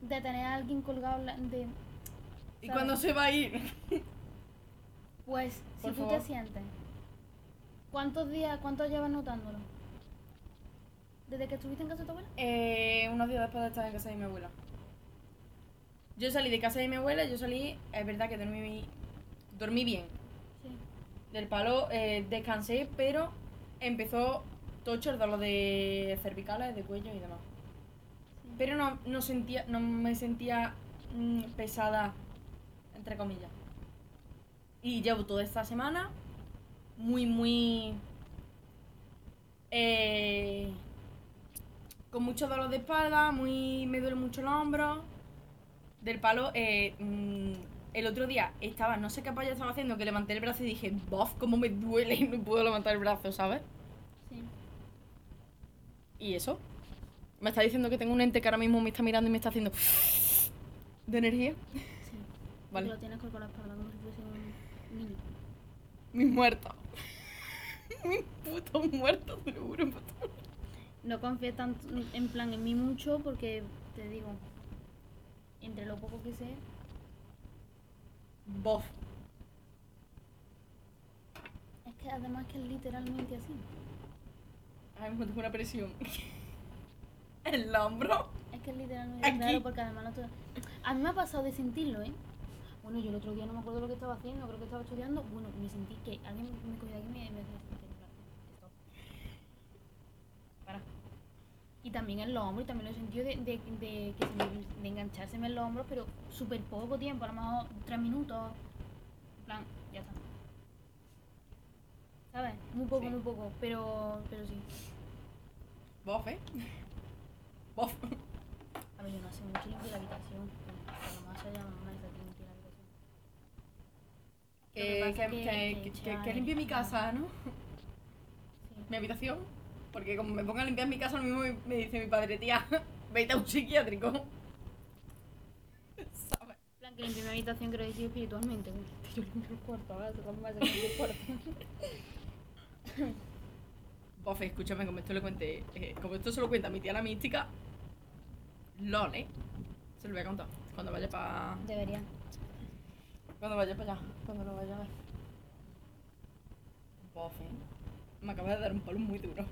de tener a alguien colgado de ¿Y ¿sabes? cuándo se va a ir? pues Por si tú te sientes ¿Cuántos días, cuántos llevas notándolo? ¿Desde que estuviste en casa de tu abuela? Eh, unos días después de estar en casa de mi abuela. Yo salí de casa de mi abuela, yo salí, es verdad que dormí, dormí bien. Sí. Del palo eh, descansé, pero empezó tocho el dolor de cervicales, de cuello y demás. Pero no, no sentía, no me sentía mm, pesada, entre comillas. Y llevo toda esta semana muy, muy... eh, con mucho dolor de espalda, muy me duele mucho el hombro. Del palo, eh, mm, el otro día estaba, no sé qué paya estaba haciendo, que levanté el brazo y dije, bof, cómo me duele y no puedo levantar el brazo, ¿sabes? Sí. ¿Y eso? Me está diciendo que tengo un ente que ahora mismo me está mirando y me está haciendo de energía. Sí. Vale. lo tienes con la espalda como si fuese un niño. Mi muerto. Mi puto muerto, te lo juro. No confíes tanto en plan en mí mucho porque te digo, entre lo poco que sé, Bof. es que además que es literalmente así. Ahora mismo tengo una presión. En el hombro. Es que es literalmente Aquí. claro porque además no te... A mí me ha pasado de sentirlo, ¿eh? Bueno, yo el otro día no me acuerdo lo que estaba haciendo, creo que estaba estudiando. Bueno, me sentí que alguien me cogía aquí y me, me decía, "Stop". Para. Y también en los hombros, y también lo he sentido de, de, de, que se me- de enganchárseme en los hombros, pero súper poco tiempo, a lo mejor tres minutos. En plan, ya está. ¿Sabes? Muy poco, Sí. muy poco, pero, pero sí. Bof, ¿eh? Bof. A ver, yo no hace mucho limpio la habitación. Lo más allá mamá está que limpia la habitación. Que, que que, limpie mi el- casa, ¿no? Sí. Mi habitación. Porque como me ponga a limpiar mi casa, lo mismo me, dice mi padre, tía, vete a un psiquiátrico. ¿Sabes? En plan, que limpie mi habitación, quiero decir espiritualmente. Yo limpio el cuarto, ahora hace que limpie el cuarto. Bof, escúchame, como esto le cuente, eh, como esto se lo cuenta mi tía la mística, LOL, ¿eh? Se lo voy a contar cuando vaya para Debería. Cuando vaya para allá, cuando lo vaya a ver. Bof, ¿eh? Me acaba de dar un palo muy duro.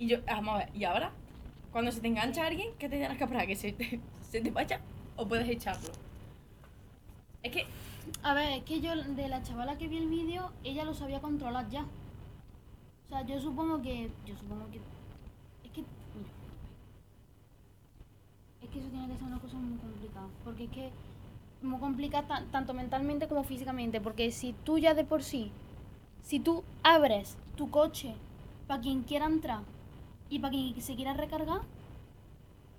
Y yo, vamos a ver, ¿y ahora? Cuando se te engancha alguien, ¿qué te tienes que esperar? ¿Que se te, se te vaya o puedes echarlo? Es que, A ver, es que yo, de la chavala que vi el vídeo, ella lo sabía controlar ya. O sea, yo supongo que. Yo supongo que. Es que. Es que eso tiene que ser una cosa muy complicada. Porque es que. Muy complicada ta- tanto mentalmente como físicamente. Porque si tú ya de por sí. Si tú abres tu coche para quien quiera entrar y para quien se quiera recargar,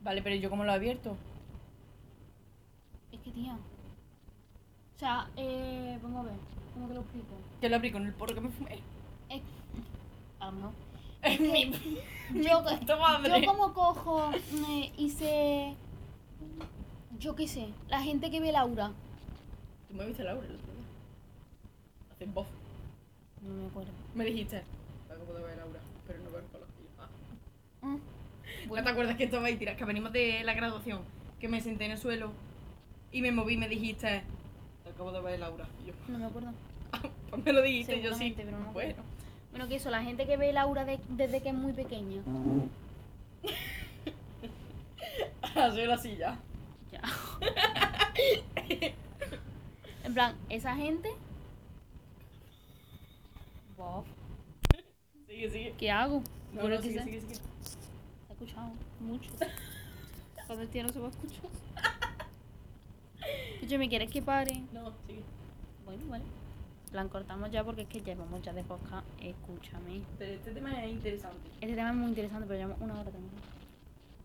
vale, pero ¿yo cómo lo he abierto? es que tía. O sea, eh, vamos a ver, ¿cómo te lo explico? Yo lo abrí con el porro que me fumé. Es, a lo mejor. Es que mi, yo, yo como cojo eh, sé, yo qué sé, la gente que ve Laura, Tú me viste Laura el otro día. Hace bof. no me acuerdo. Me dijiste, de ver Laura, pero no ver con los tíos. Ah. Mm, ¿No te acuerdas que estaba ahí tiras? Que venimos de la graduación, que me senté en el suelo y me moví y me dijiste, te acabo de ver Laura. Y yo, no me acuerdo. pues me lo dijiste yo sí. Seguramente, pero no me acuerdo. Bueno, Bueno, que eso, la gente que ve Laura de- desde que es muy pequeña. así la silla. Ya. en plan, esa gente. Bof, Sigue, sigue. ¿Qué hago? No, no, sigue, sigue, sigue. Se ha escuchado mucho. Cuando el tío no se va a escuchar. Oye, ¿me quieres que pare? No, sigue. Bueno, vale. Plan, cortamos ya porque es que llevamos ya de podcast. Escúchame. Pero este tema es interesante. Este tema es muy interesante, pero llevamos una hora también.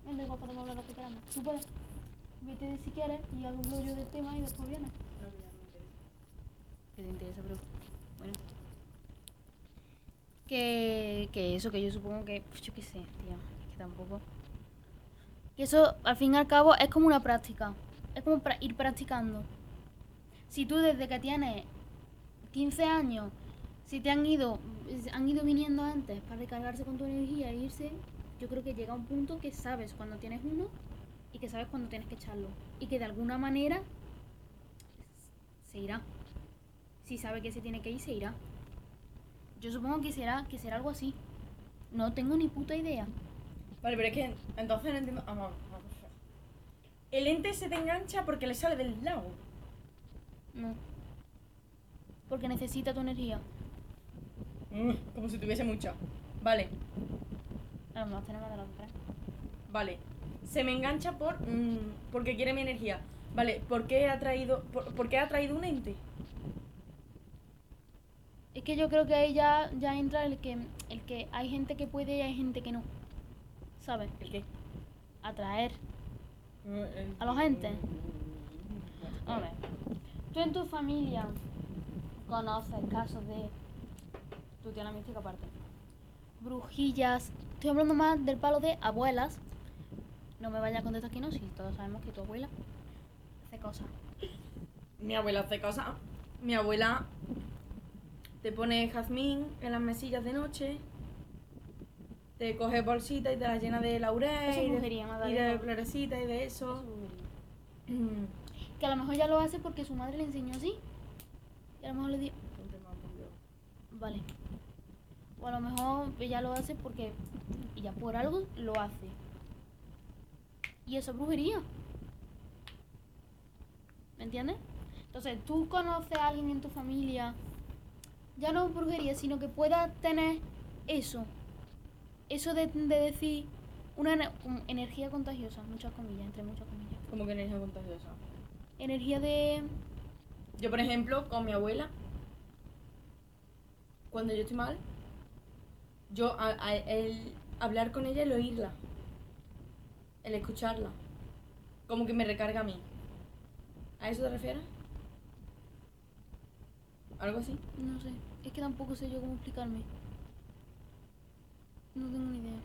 Venga, igual podemos hablar lo que queramos. Tú puedes. Vete si quieres y hablo yo del tema y después vienes. No, que ya no me interesa. Que te interesa, pero bueno. Que, que eso, que yo supongo que, pues yo qué sé, tío, es que tampoco. Que eso, al fin y al cabo, es como una práctica. Es como pra- ir practicando. Si tú desde que tienes 15 años, si te han ido, han ido viniendo antes para recargarse con tu energía e irse, yo creo que llega un punto que sabes cuando tienes uno y que sabes cuando tienes que echarlo. Y que de alguna manera se irá. Si sabe que se tiene que ir, se irá. Yo supongo que será, que será algo así. No tengo ni puta idea. Vale, pero es que entonces no entiendo. Vamos, vamos. El ente se te engancha porque le sale del lado. No. Porque necesita tu energía. Mm, como si tuviese mucha. Vale, A lo mejor tenemos de las tres. vale. Se me engancha por mm, porque quiere mi energía. Vale, ¿por qué ha traído, por, por qué ha traído un ente? Es que yo creo que ahí ya, ya entra el que, el que hay gente que puede y hay gente que no. ¿Sabes? ¿El qué? Atraer. ¿A los entes? A ver. Tú en tu familia conoces casos de. Tu tía la mística aparte. Brujillas. Estoy hablando más del palo de abuelas. No me vayas a contestar que no, si todos sabemos que tu abuela hace cosas. Mi abuela hace cosas. Mi abuela te pone jazmín en las mesillas de noche. Te coge bolsitas y te las llena de laurel. Eso y de- y de florecitas y de eso. Que a lo mejor ya lo hace porque su madre le enseñó así. Y a lo mejor le dio. Vale. O a lo mejor ella lo hace porque ella por algo lo hace. Y eso es brujería. ¿Me entiendes? Entonces, tú conoces a alguien en tu familia, ya no brujería, sino que pueda tener eso. Eso de, de decir una ener- energía contagiosa, muchas comillas, entre muchas comillas. Como que energía contagiosa. Energía de... Yo, por ejemplo, con mi abuela, cuando yo estoy mal, yo, a- a- el hablar con ella, el oírla, el escucharla, como que me recarga a mí. ¿A eso te refieres? ¿Algo así? No sé, es que tampoco sé yo cómo explicarme. No tengo ni idea.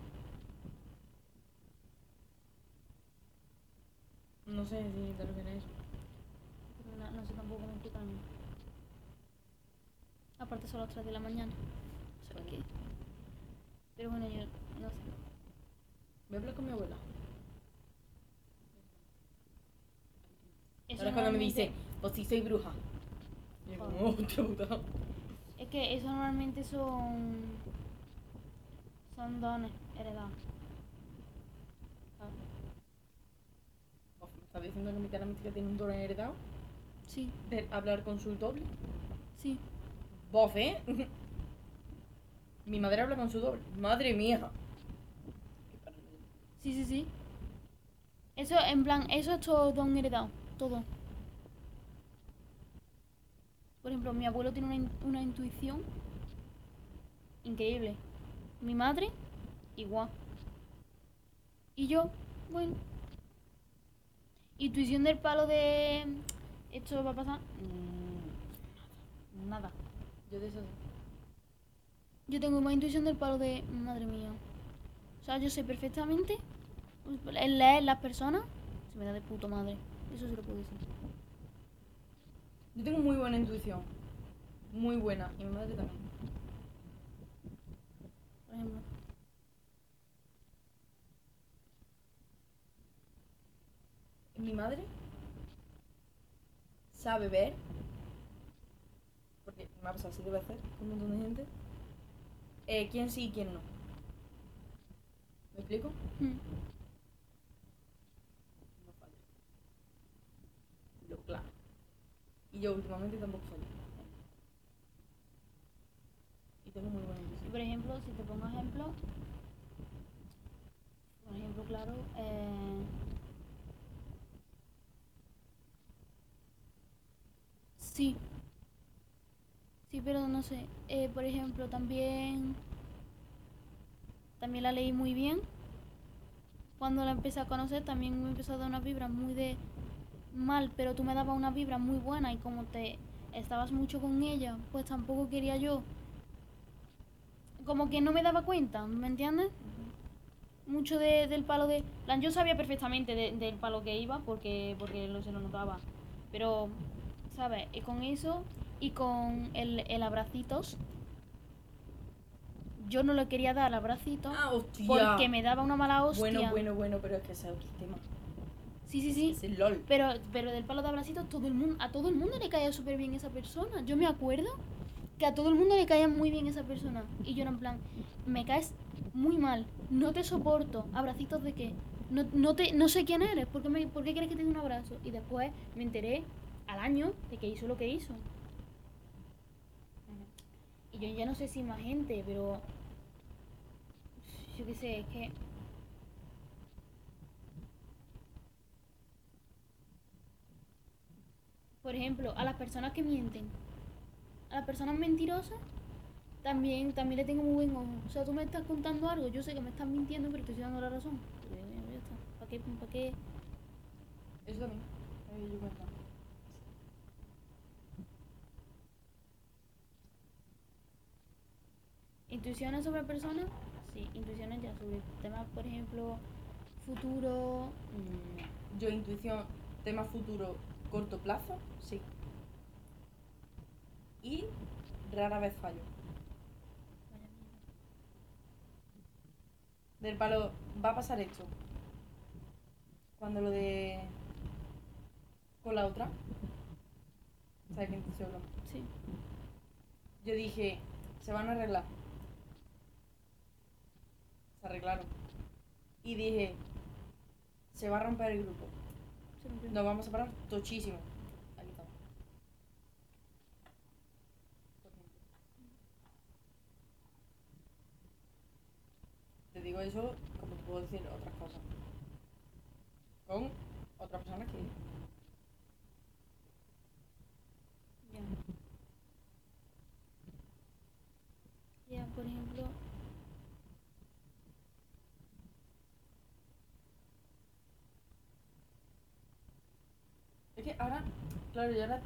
No sé si te refieres a eso. Pero na- no sé tampoco cómo explicarme. Aparte son las 3 de la mañana. O sea que... Pero bueno, yo no sé. Voy a hablar con mi abuela. Eso Ahora es cuando me dice, pues sí, soy bruja. Y como. Es que eso normalmente son... Son dones heredados. ¿sabes? ¿Me estás diciendo que mi tía mística tiene un don heredado? Sí, De hablar con su doble. sí. Voz, ¿eh? Mi madre habla con su doble. Madre mía. Sí, sí, sí. Eso, en plan, eso es todo don heredado. Todo. Por ejemplo, mi abuelo tiene una, in- una intuición increíble. Mi madre, igual. Y yo, bueno. Intuición del palo de... Esto va a pasar. Mm, Nada. Yo de eso. Yo tengo más intuición del palo de... Madre mía. O sea, yo sé perfectamente el leer las personas. Se me da de puta madre. Eso sí lo puedo decir. Yo tengo muy buena intuición. Muy buena. Y mi madre también. Por ejemplo. Mi madre sabe ver. Porque me ha pasado así de veces con un montón de gente. eh, quién sí y quién no. ¿Me explico? Hmm. No falla. Lo claro. Y yo últimamente tampoco fallo. Y tengo muy buena intuición. por ejemplo, si te pongo ejemplo. Un ejemplo claro. Eh, sí. Sí, pero no sé. Eh, por ejemplo, también. También la leí muy bien. Cuando la empecé a conocer, también me empezó a dar unas vibras muy de mal, pero tú me dabas una vibra muy buena y como te estabas mucho con ella, pues tampoco quería yo como que no me daba cuenta, ¿me entiendes? Mucho de- del palo de... plan, yo sabía perfectamente de- del palo que iba porque, porque lo, se lo notaba. Pero, ¿sabes? Y con eso y con el, el abracitos, yo no le quería dar abracitos Ah, porque me daba una mala hostia. Bueno, bueno, bueno, pero es que ese es otro tema. Sí, sí, sí. Es el LOL. Pero, pero del palo de abracitos, todo el mundo, a todo el mundo le caía súper bien esa persona. Yo me acuerdo que a todo el mundo le caía muy bien esa persona. Y yo era en plan, me caes muy mal, no te soporto. ¿Abracitos de qué? No, no, te, no sé quién eres, ¿por qué, me, ¿por qué quieres que te dé un abrazo? Y después me enteré al año de que hizo lo que hizo. Y yo ya no sé si más gente, pero... Yo qué sé, es que... Por ejemplo, a las personas que mienten, a las personas mentirosas, también, también le tengo muy buen ojo. O sea, tú me estás contando algo, yo sé que me estás mintiendo, pero te estoy dando la razón. Está. ¿Para qué? ¿Para qué? Eso también. Ahí yo cuenta. ¿Intuiciones sobre personas? Sí, intuiciones ya sobre temas, por ejemplo, futuro. mm, Yo intuición, tema futuro, corto plazo, sí. Y rara vez fallo. Del palo, va a pasar esto. Cuando lo de. con la otra. ¿Sabes quién te hablando? Sí. Yo dije, se van a arreglar. Se arreglaron. Y dije, se va a romper el grupo. Nos vamos a separar tochísimo. Te digo eso como te puedo decir otras cosas. Con otras personas que. Ya. Ya, por ejemplo. Ahora, claro, yo ahora,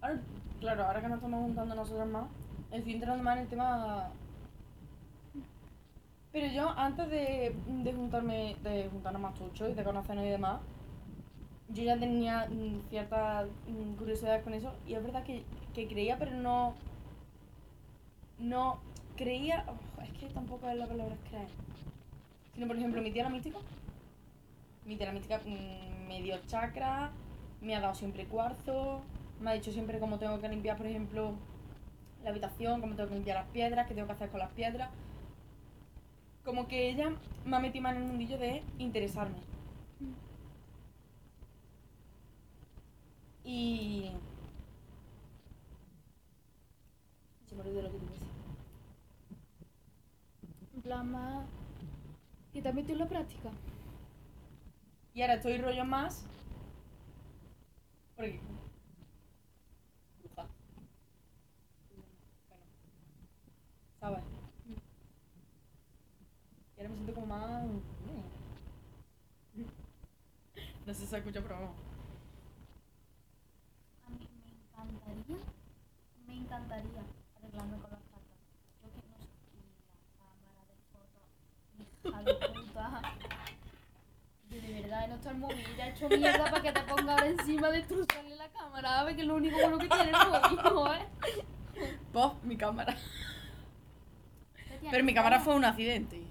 ahora, claro, ahora que nos estamos juntando nosotros más, entrando más en el tema. Pero yo antes de, de juntarme, de juntarnos más tucho y de conocernos y demás, yo ya tenía mm, ciertas mm, curiosidades con eso y es verdad que, que creía, pero no, no creía, es que tampoco es la palabra creer, sino por ejemplo mi tía la mística, mi tía la mística mm, me dio chakra, me ha dado siempre cuarzo, me ha dicho siempre cómo tengo que limpiar, por ejemplo, la habitación, cómo tengo que limpiar las piedras, qué tengo que hacer con las piedras. Como que ella me ha metido en el mundillo de interesarme. Y... Se me olvidó lo que te iba a decir. En plan más. ¿Y te has la práctica? Y ahora estoy rollo más. Porque. Bruja. Bueno. ¿Sabes? Y ahora me siento como más. No sé si se escucha, pero vamos. A mí me encantaría, me encantaría arreglarme con las cartas. Yo que no sé, la cámara de foto, hija de puta. No está el móvil, ya he hecho mierda para que te ponga ahora encima de destrozarle la cámara, ¿sabes? Que es lo único bueno que tiene el móvil. ¿eh? Pop, mi cámara. Pero mi cámara fue un accidente.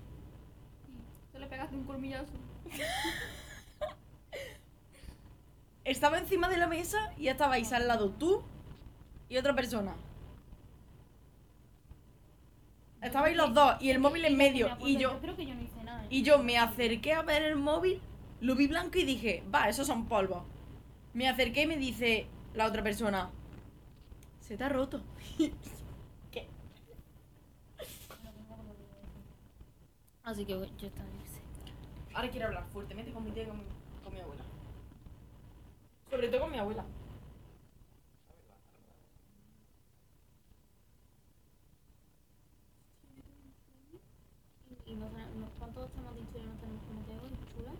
Te le pegaste un colmillazo. Estaba encima de la mesa y estabais al lado tú y otra persona. Estabais los dos y el móvil en medio. Pues Y yo, y yo me acerqué a ver el móvil, lo vi blanco y dije, va, esos son polvos. Me acerqué y me dice la otra persona, se te ha roto. ¿Qué? Así que yo qué sé. Ahora quiero hablar fuertemente con mi tía y con mi, con mi abuela. Sobre todo con mi abuela. Y, y no, no, ¿cuántos temas de historia no tenemos que meter hoy, chula?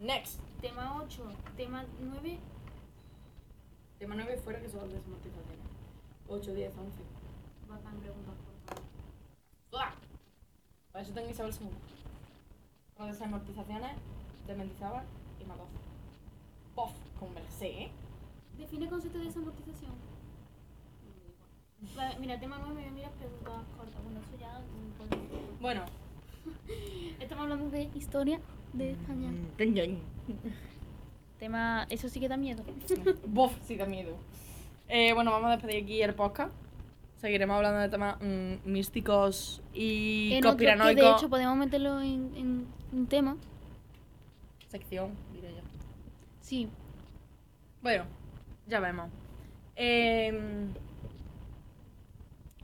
Next. Tema 8, tema 9, Tema 9 fuera que son las desamortizaciones. 8, 10, 11. bacán preguntas por favor. ¡Buah! Para eso tengo que saber el segundo. Con desamortizaciones de Mendizábal y Madoff. Pof, como me la sé, ¿eh? Define concepto de desamortización. Vale, mira, tema 9, mira preguntas cortas. Bueno, eso ya Bueno. Estamos hablando de historia de España. Tema, eso sí que da miedo. Bof, sí da miedo. Eh, bueno, vamos a despedir aquí el podcast. Seguiremos hablando de temas mm, místicos y En otro que de hecho podemos meterlo en, en un tema. Sección, diré yo. Sí, Bueno, ya vemos. Em,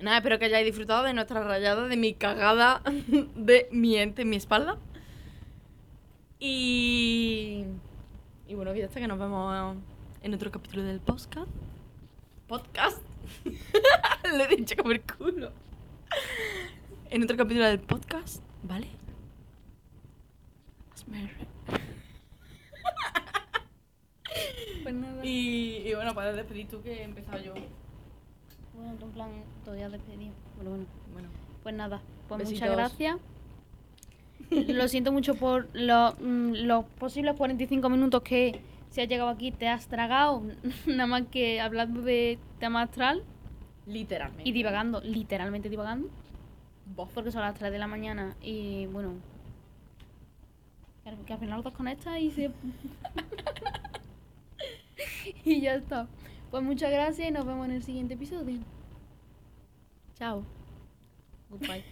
nada, espero que hayáis disfrutado de nuestra rayada, de mi cagada de mi ente en mi espalda. Y. Y bueno, que ya está, que nos vemos en otro capítulo del podcast. Podcast. Le he dicho como el culo. En otro capítulo del podcast, ¿vale? Pues nada. Y, y bueno, para despedir tú que he empezado yo. Bueno, en plan, todavía despedido. Bueno, bueno. Bueno. Pues nada, pues Besitos. muchas gracias. Lo siento mucho por lo- mm, los posibles 45 minutos que Si has llegado aquí, te has tragado nada más que hablando de tema astral Literalmente. y divagando, literalmente divagando, Bof. porque son las 3 de la mañana y bueno, que al- que al final los desconectas y se... y ya está. Pues muchas gracias y nos vemos en el siguiente episodio. Chao. Goodbye.